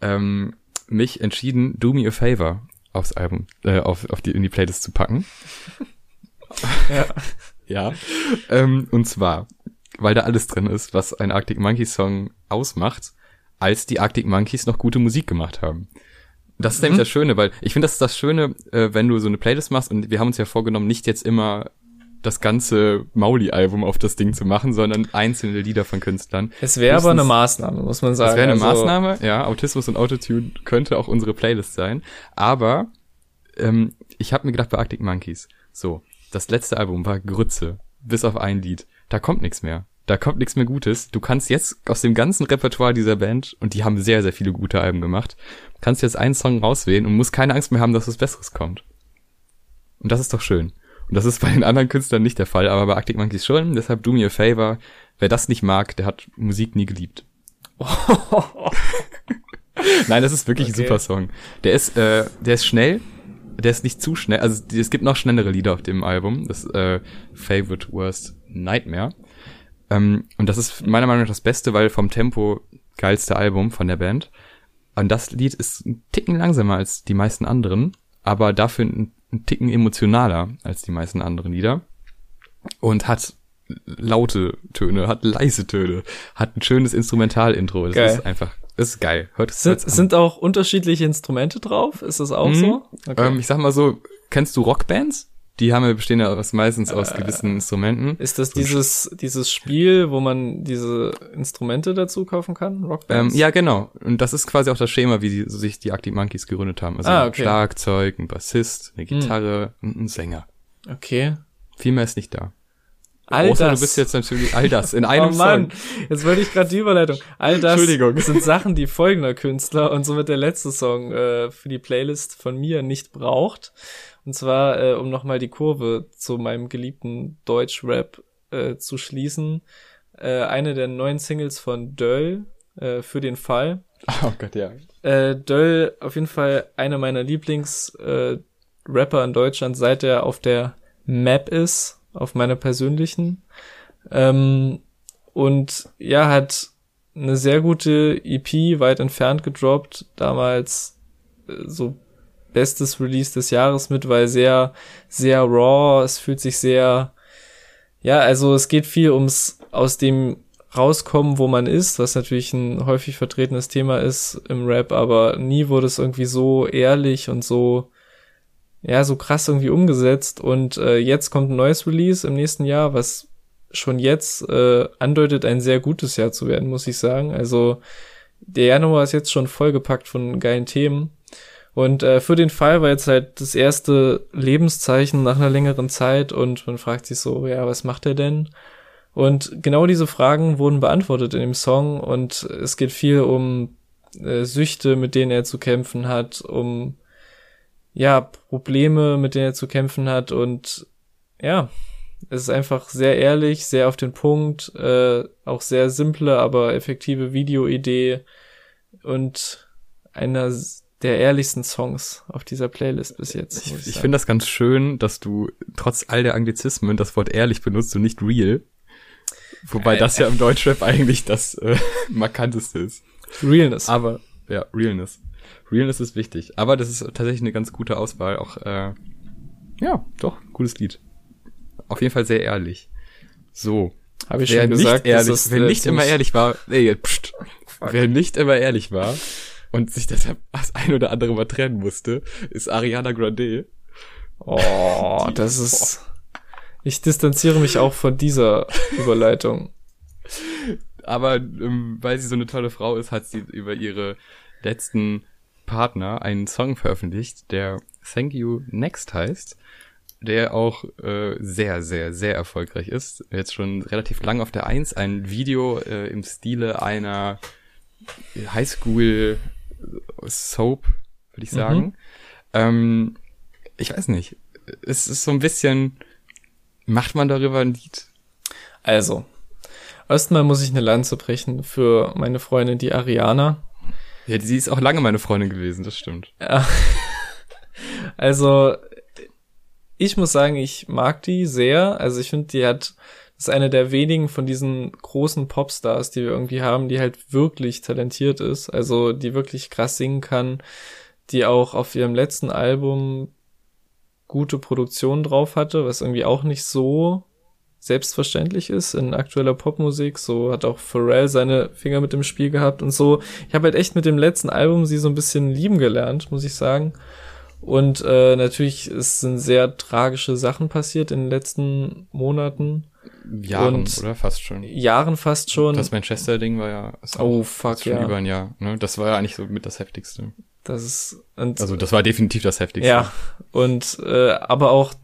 ähm, mich entschieden, Do Me a Favor aufs Album, äh, auf, auf die, in die Playlist zu packen. (laughs) ja. (laughs) ja. Ähm, und zwar, weil da alles drin ist, was ein Arctic Monkeys Song ausmacht, als die Arctic Monkeys noch gute Musik gemacht haben. Das ist mhm. nämlich das Schöne, weil ich finde, das ist das Schöne, äh, wenn du so eine Playlist machst und wir haben uns ja vorgenommen, nicht jetzt immer das ganze Mauli-Album auf das Ding zu machen, sondern einzelne Lieder von Künstlern. Es wäre aber eine Maßnahme, muss man sagen. Es wäre eine also Maßnahme, ja. Autismus und Autotune könnte auch unsere Playlist sein. Aber ähm, ich habe mir gedacht, bei Arctic Monkeys, so, das letzte Album war Grütze, bis auf ein Lied. Da kommt nichts mehr. Da kommt nichts mehr Gutes. Du kannst jetzt aus dem ganzen Repertoire dieser Band, und die haben sehr, sehr viele gute Alben gemacht, kannst jetzt einen Song rauswählen und musst keine Angst mehr haben, dass was Besseres kommt. Und das ist doch schön. Und das ist bei den anderen Künstlern nicht der Fall, aber bei Arctic Monkeys schon. Deshalb do me a favor. Wer das nicht mag, der hat Musik nie geliebt. (laughs) Nein, das ist wirklich okay. ein super Song. Der ist, äh, der ist schnell, der ist nicht zu schnell. Also es gibt noch schnellere Lieder auf dem Album. Das äh, Favorite Worst Nightmare. Ähm, und das ist meiner Meinung nach das Beste, weil vom Tempo geilste Album von der Band. Und das Lied ist ein Ticken langsamer als die meisten anderen, aber dafür ein ein Ticken emotionaler als die meisten anderen Lieder und hat laute Töne, hat leise Töne, hat ein schönes Instrumentalintro. Das geil. ist einfach, das ist geil. Hört es sind, sind auch unterschiedliche Instrumente drauf? Ist das auch mhm. so? Okay. Ähm, ich sag mal so, kennst du Rockbands? Die haben ja bestehen ja meistens aus äh, gewissen Instrumenten. Ist das dieses, dieses Spiel, wo man diese Instrumente dazu kaufen kann? Rockbands? Ähm, ja, genau. Und das ist quasi auch das Schema, wie die, sich die Arctic Monkeys gegründet haben. Also ah, okay. ein Schlagzeug, ein Bassist, eine hm. Gitarre hm. und ein Sänger. Okay. Viel mehr ist nicht da. All Außer das. du bist jetzt natürlich all das in (laughs) einem oh Mann, Song. jetzt wollte ich gerade die Überleitung. All das sind Sachen, die folgender Künstler und somit der letzte Song äh, für die Playlist von mir nicht braucht. Und zwar, äh, um nochmal die Kurve zu meinem geliebten Deutsch-Rap äh, zu schließen, äh, eine der neuen Singles von Döll äh, für den Fall. (laughs) Oh Gott, ja. Äh, Döll auf jeden Fall einer meiner Lieblings-Rapper äh, in Deutschland, seit er auf der Map ist, auf meiner persönlichen. Ähm, und ja, hat eine sehr gute EP weit entfernt gedroppt, damals äh, so bestes Release des Jahres mit, weil sehr, sehr raw, es fühlt sich sehr, ja, also es geht viel ums aus dem rauskommen, wo man ist, was natürlich ein häufig vertretenes Thema ist im Rap, aber nie wurde es irgendwie so ehrlich und so, ja, so krass irgendwie umgesetzt und äh, jetzt kommt ein neues Release im nächsten Jahr, was schon jetzt äh, andeutet, ein sehr gutes Jahr zu werden, muss ich sagen. Also der Januar ist jetzt schon vollgepackt von geilen Themen und äh, für den Fall war jetzt halt das erste Lebenszeichen nach einer längeren Zeit und man fragt sich so, ja, was macht er denn? Und genau diese Fragen wurden beantwortet in dem Song und es geht viel um äh, Süchte, mit denen er zu kämpfen hat, um ja, Probleme, mit denen er zu kämpfen hat und ja, es ist einfach sehr ehrlich, sehr auf den Punkt, äh, auch sehr simple, aber effektive Videoidee und einer der ehrlichsten Songs auf dieser Playlist bis jetzt. Ich, ich finde das ganz schön, dass du trotz all der Anglizismen das Wort ehrlich benutzt und nicht real. Wobei das ja im Deutschrap eigentlich das äh, (laughs) markanteste ist. Realness. Aber ja, Realness. Realness ist wichtig. Aber das ist tatsächlich eine ganz gute Auswahl. Auch äh, ja, doch, gutes Lied. Auf jeden Fall sehr ehrlich. So. Habe ich wer schon nicht gesagt, ehrlich, wer äh, nicht immer ehrlich war, nee, pst, wer nicht immer ehrlich war und sich deshalb das ein oder andere mal trennen musste, ist Ariana Grande. Oh, Die- das ist. Ich distanziere mich auch von dieser Überleitung. Aber ähm, weil sie so eine tolle Frau ist, hat sie über ihre letzten Partner einen Song veröffentlicht, der Thank You Next heißt, der auch äh, sehr, sehr, sehr erfolgreich ist. Jetzt schon relativ lang auf der Eins. Ein Video äh, im Stile einer Highschool Soap, würde ich sagen. Ähm, ich weiß nicht. Es ist so ein bisschen, macht man darüber ein Lied? Also, erstmal muss ich eine Lanze brechen für meine Freundin, die Ariana. Ja, sie ist auch lange meine Freundin gewesen, das stimmt. Ja. (laughs) Also, ich muss sagen, ich mag die sehr. Also, ich finde, die hat, ist eine der wenigen von diesen großen Popstars, die wir irgendwie haben, die halt wirklich talentiert ist. Also, die wirklich krass singen kann, die auch auf ihrem letzten Album gute Produktion drauf hatte, was irgendwie auch nicht so selbstverständlich ist in aktueller Popmusik. So hat auch Pharrell seine Finger mit im Spiel gehabt und so. Ich habe halt echt mit dem letzten Album sie so ein bisschen lieben gelernt, muss ich sagen. Und äh, natürlich es sind sehr tragische Sachen passiert in den letzten Monaten, Jahren, Und- oder? Fast schon. Jahren fast schon. Das Manchester-Ding war ja ist auch oh fuck schon ja, über ein Jahr. Ne? Das war ja eigentlich so mit das Heftigste. das ist und Also das war definitiv das Heftigste. Ja, und äh, aber auch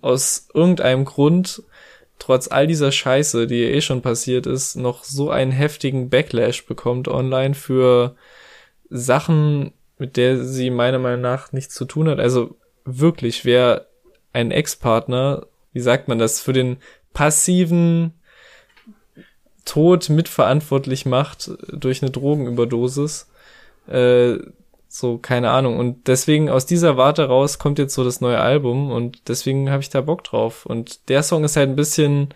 aus irgendeinem Grund, trotz all dieser Scheiße, die eh schon passiert ist, noch so einen heftigen Backlash bekommt online für Sachen, mit der sie meiner Meinung nach nichts zu tun hat. Also wirklich, wer einen Ex-Partner, wie sagt man das, für den passiven Tod mitverantwortlich macht durch eine Drogenüberdosis, äh, so, keine Ahnung. Und deswegen aus dieser Warte raus kommt jetzt so das neue Album und deswegen habe ich da Bock drauf. Und der Song ist halt ein bisschen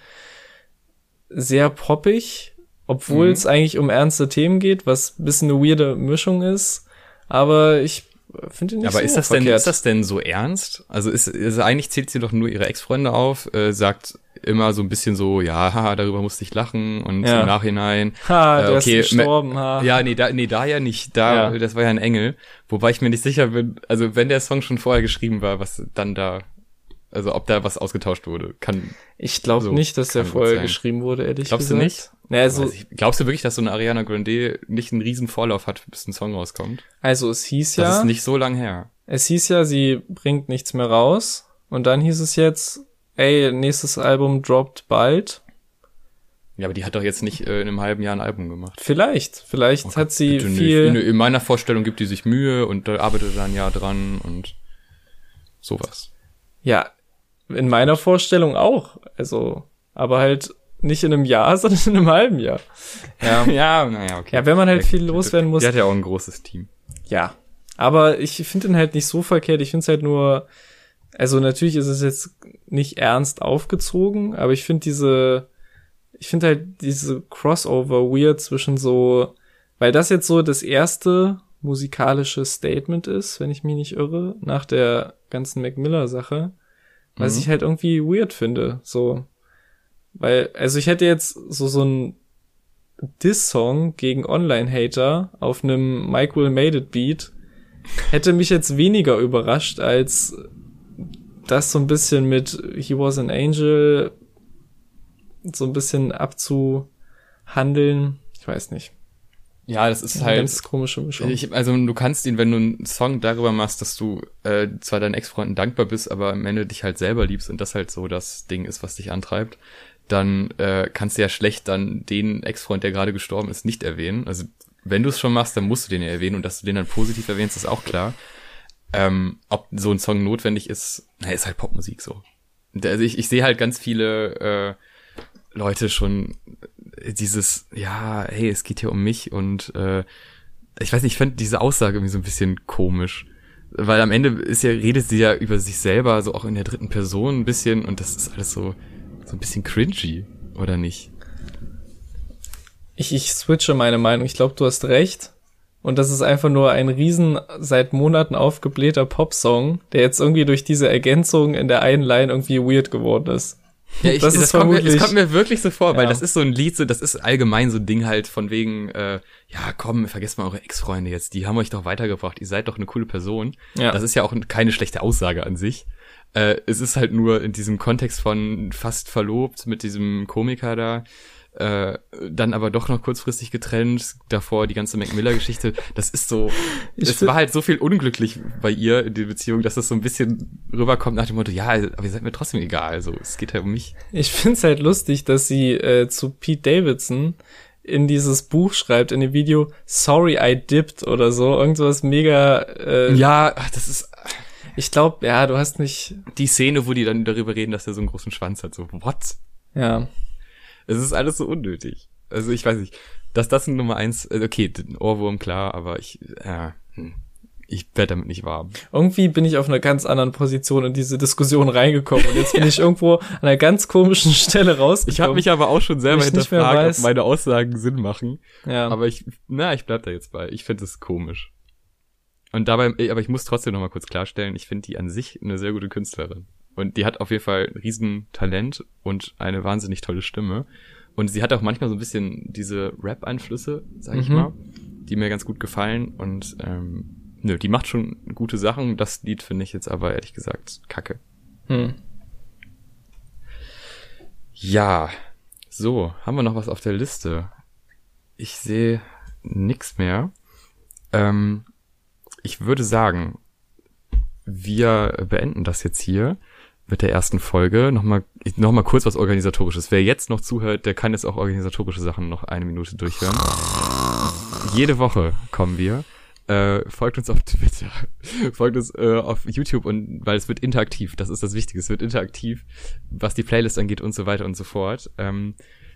sehr poppig, obwohl Mhm. es eigentlich um ernste Themen geht, was ein bisschen eine weirde Mischung ist. Aber ich finde ihn nicht Aber so ist das denn, verkehrt. ist das denn so ernst? Also ist, also eigentlich zählt sie doch nur ihre Ex-Freunde auf, äh, sagt immer so ein bisschen so, ja, haha, darüber musste ich lachen und Ja. im Nachhinein, ha, äh, der okay, ist gestorben, ha. ja, nee, da, nee, da ja nicht, da, Ja. das war ja ein Engel, wobei ich mir nicht sicher bin, also wenn der Song schon vorher geschrieben war, was dann da, also ob da was ausgetauscht wurde, kann, Ich glaube So, nicht, dass der vorher sein. geschrieben wurde, ehrlich Glaubst du gesagt. Nicht? Nee, also, glaubst du wirklich, dass so eine Ariana Grande nicht einen riesen Vorlauf hat, bis ein Song rauskommt? also es hieß Das ja, ist nicht so lang her. es hieß ja, sie bringt nichts mehr raus. Und dann hieß es jetzt, ey, nächstes Album droppt bald. Ja, aber die hat doch jetzt nicht äh, in einem halben Jahr ein Album gemacht. Vielleicht, vielleicht Oh Gott, hat sie nicht. viel. In, in meiner Vorstellung gibt die sich Mühe und da arbeitet da ein Jahr dran und sowas. Ja, in meiner Vorstellung auch. Also, aber halt nicht in einem Jahr, (laughs) sondern in einem halben Jahr. Ja, (laughs) Ja, naja, okay. ja wenn man halt Die- viel loswerden muss. Die hat ja auch ein großes Team. Ja. Aber ich finde ihn halt nicht so verkehrt. Ich finde es halt nur, also natürlich ist es jetzt nicht ernst aufgezogen, aber ich finde diese, ich finde halt diese Crossover weird zwischen so, weil das jetzt so das erste musikalische Statement ist, wenn ich mich nicht irre, nach der ganzen Mac Miller Sache, was Mhm. ich halt irgendwie weird finde, so. Weil, also ich hätte jetzt so, so ein Diss-Song gegen Online-Hater auf einem Will Made It Beat hätte mich jetzt weniger überrascht als das so ein bisschen mit He Was an Angel so ein bisschen abzuhandeln. Ich weiß nicht. Ja, das ist Eine halt. ganz komische Mischung. Ich, also du kannst ihn, wenn du einen Song darüber machst, dass du äh, zwar deinen Ex-Freunden dankbar bist, aber am Ende dich halt selber liebst und das halt so das Ding ist, was dich antreibt, dann äh, kannst du ja schlecht dann den Ex-Freund, der gerade gestorben ist, nicht erwähnen. Also wenn du es schon machst, dann musst du den ja erwähnen und dass du den dann positiv erwähnst, ist auch klar. Ähm, ob so ein Song notwendig ist, na, ist halt Popmusik so. Also ich, ich sehe halt ganz viele äh, Leute schon äh, dieses, ja, hey, es geht hier um mich und äh, ich weiß nicht, ich fand diese Aussage irgendwie so ein bisschen komisch. Weil am Ende ist ja, redet sie ja über sich selber, so auch in der dritten Person ein bisschen und das ist alles so, so ein bisschen cringy, oder nicht? Ich, ich switche meine Meinung. Ich glaube, du hast recht. Und das ist einfach nur ein riesen, seit Monaten aufgeblähter Popsong, der jetzt irgendwie durch diese Ergänzung in der einen Line irgendwie weird geworden ist. Ja, ich, das, das, kommt mir, das kommt mir wirklich so vor, ja. weil das ist so ein Lied, so, das ist allgemein so ein Ding halt von wegen, äh, ja komm, vergesst mal eure Ex-Freunde jetzt, die haben euch doch weitergebracht, ihr seid doch eine coole Person. Ja. Das ist ja auch keine schlechte Aussage an sich. Äh, es ist halt nur in diesem Kontext von fast verlobt mit diesem Komiker da, äh, dann aber doch noch kurzfristig getrennt, davor die ganze Mac Miller-Geschichte. Das ist so, (laughs) ich es war halt so viel unglücklich bei ihr in der Beziehung, dass das so ein bisschen rüberkommt nach dem Motto, ja, aber ihr seid mir trotzdem egal, also es geht halt um mich. Ich find's halt lustig, dass sie äh, zu Pete Davidson in dieses Buch schreibt, in dem Video, sorry I dipped oder so, irgendwas mega, äh, Ja, das ist, ich glaube, ja, du hast nicht. Die Szene, wo die dann darüber reden, dass er so einen großen Schwanz hat, so, what? Ja. Es ist alles so unnötig. Also ich weiß nicht, dass das Nummer eins, äh, okay, Ohrwurm klar, aber ich, ja, hm, ich werde damit nicht warm. Irgendwie bin ich auf einer ganz anderen Position in diese Diskussion reingekommen und jetzt bin (laughs) ich irgendwo an einer ganz komischen Stelle rausgekommen. Ich habe mich aber auch schon selber hinterfragt, ob meine Aussagen Sinn machen. Ja. Aber ich, na, ich bleib da jetzt bei. Ich finde es komisch. Und dabei, aber ich muss trotzdem noch mal kurz klarstellen, ich finde die an sich eine sehr gute Künstlerin. Und die hat auf jeden Fall ein riesen Talent und eine wahnsinnig tolle Stimme. Und sie hat auch manchmal so ein bisschen diese Rap-Einflüsse, sag ich mhm. mal, die mir ganz gut gefallen. Und ähm, nö, die macht schon gute Sachen. Das Lied finde ich jetzt aber ehrlich gesagt kacke. Hm. Ja, so, haben wir noch was auf der Liste? Ich sehe nix mehr. Ähm, ich würde sagen, wir beenden das jetzt hier mit der ersten Folge. Nochmal, noch kurz was Organisatorisches. Wer jetzt noch zuhört, der kann jetzt auch organisatorische Sachen noch eine Minute durchhören. Jede Woche kommen wir. Äh, folgt uns auf Twitter, (laughs) folgt uns äh, auf YouTube und weil es wird interaktiv, das ist das Wichtige, es wird interaktiv, was die Playlist angeht und so weiter und so fort. Ähm,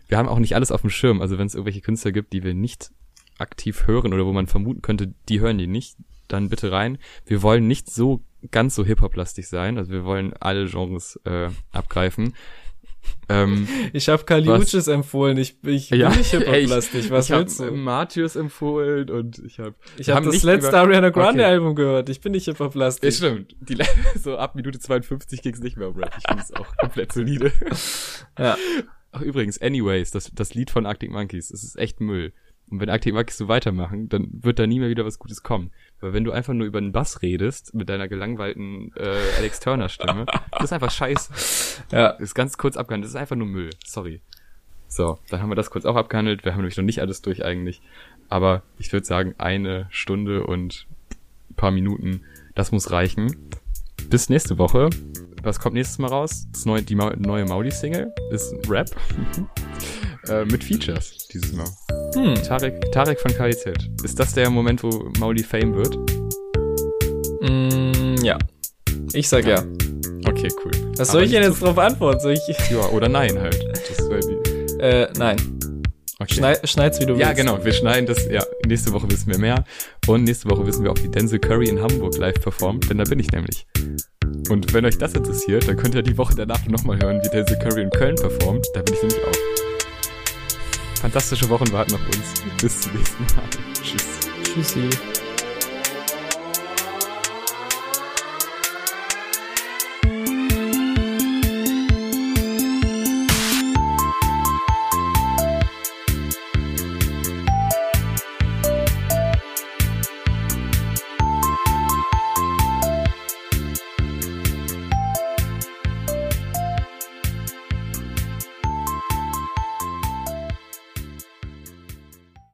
wir haben auch nicht alles auf dem Schirm, also wenn es irgendwelche Künstler gibt, die wir nicht aktiv hören oder wo man vermuten könnte, die hören die nicht, dann bitte rein. Wir wollen nicht so ganz so Hip-Hop-lastig sein. Also wir wollen alle Genres äh, abgreifen. Ähm, (laughs) ich habe Kaliuches empfohlen. Ich, ich ja, bin nicht (laughs) Hip-Hop-lastig. Was ich willst du? Matthews empfohlen und ich habe ich habe das letzte Ariana Grande okay. Album gehört. Ich bin nicht Hip-Hop-lastig. Ja, stimmt. Die, (laughs) so ab Minute 52 ging's nicht mehr um Rap. Ich finde es auch komplett solide. ja. Ach übrigens, Anyways, das, das Lied von Arctic Monkeys, das ist echt Müll. Und wenn Arctic Monkeys so weitermachen, dann wird da nie mehr wieder was Gutes kommen. Weil wenn du einfach nur über den Bass redest, mit deiner gelangweilten äh, Alex Turner Stimme, das ist einfach scheiße. (laughs) Ja. Das ist ganz kurz abgehandelt, das ist einfach nur Müll. Sorry. So, dann haben wir das kurz auch abgehandelt. Wir haben nämlich noch nicht alles durch eigentlich. Aber ich würde sagen, eine Stunde und ein paar Minuten, das muss reichen. Bis nächste Woche. Was kommt nächstes Mal raus? Das neue, die neue Mauli-Single ist Rap. (laughs) äh, mit Features dieses Mal. Hm. Tarek, Tarek von KIZ. Ist das der Moment, wo Mauli Fame wird? Mm, ja. Ich sag ja. ja. Okay, cool. Was Aber soll ich denn jetzt drauf antworten? Soll ich (laughs) ja, oder nein halt. (laughs) Das die... Äh, nein. Okay. Schneid, schneid's, wie du willst. Ja, genau. Wir schneiden das. Ja, nächste Woche wissen wir mehr. Und nächste Woche wissen wir auch, wie Denzel Curry in Hamburg live performt, denn da bin ich nämlich. Und wenn euch das interessiert, dann könnt ihr die Woche danach nochmal hören, wie Denzel Curry in Köln performt. Da bin ich nämlich auch. Fantastische Wochen warten auf uns. Bis zum nächsten Mal. Tschüss. Tschüssi.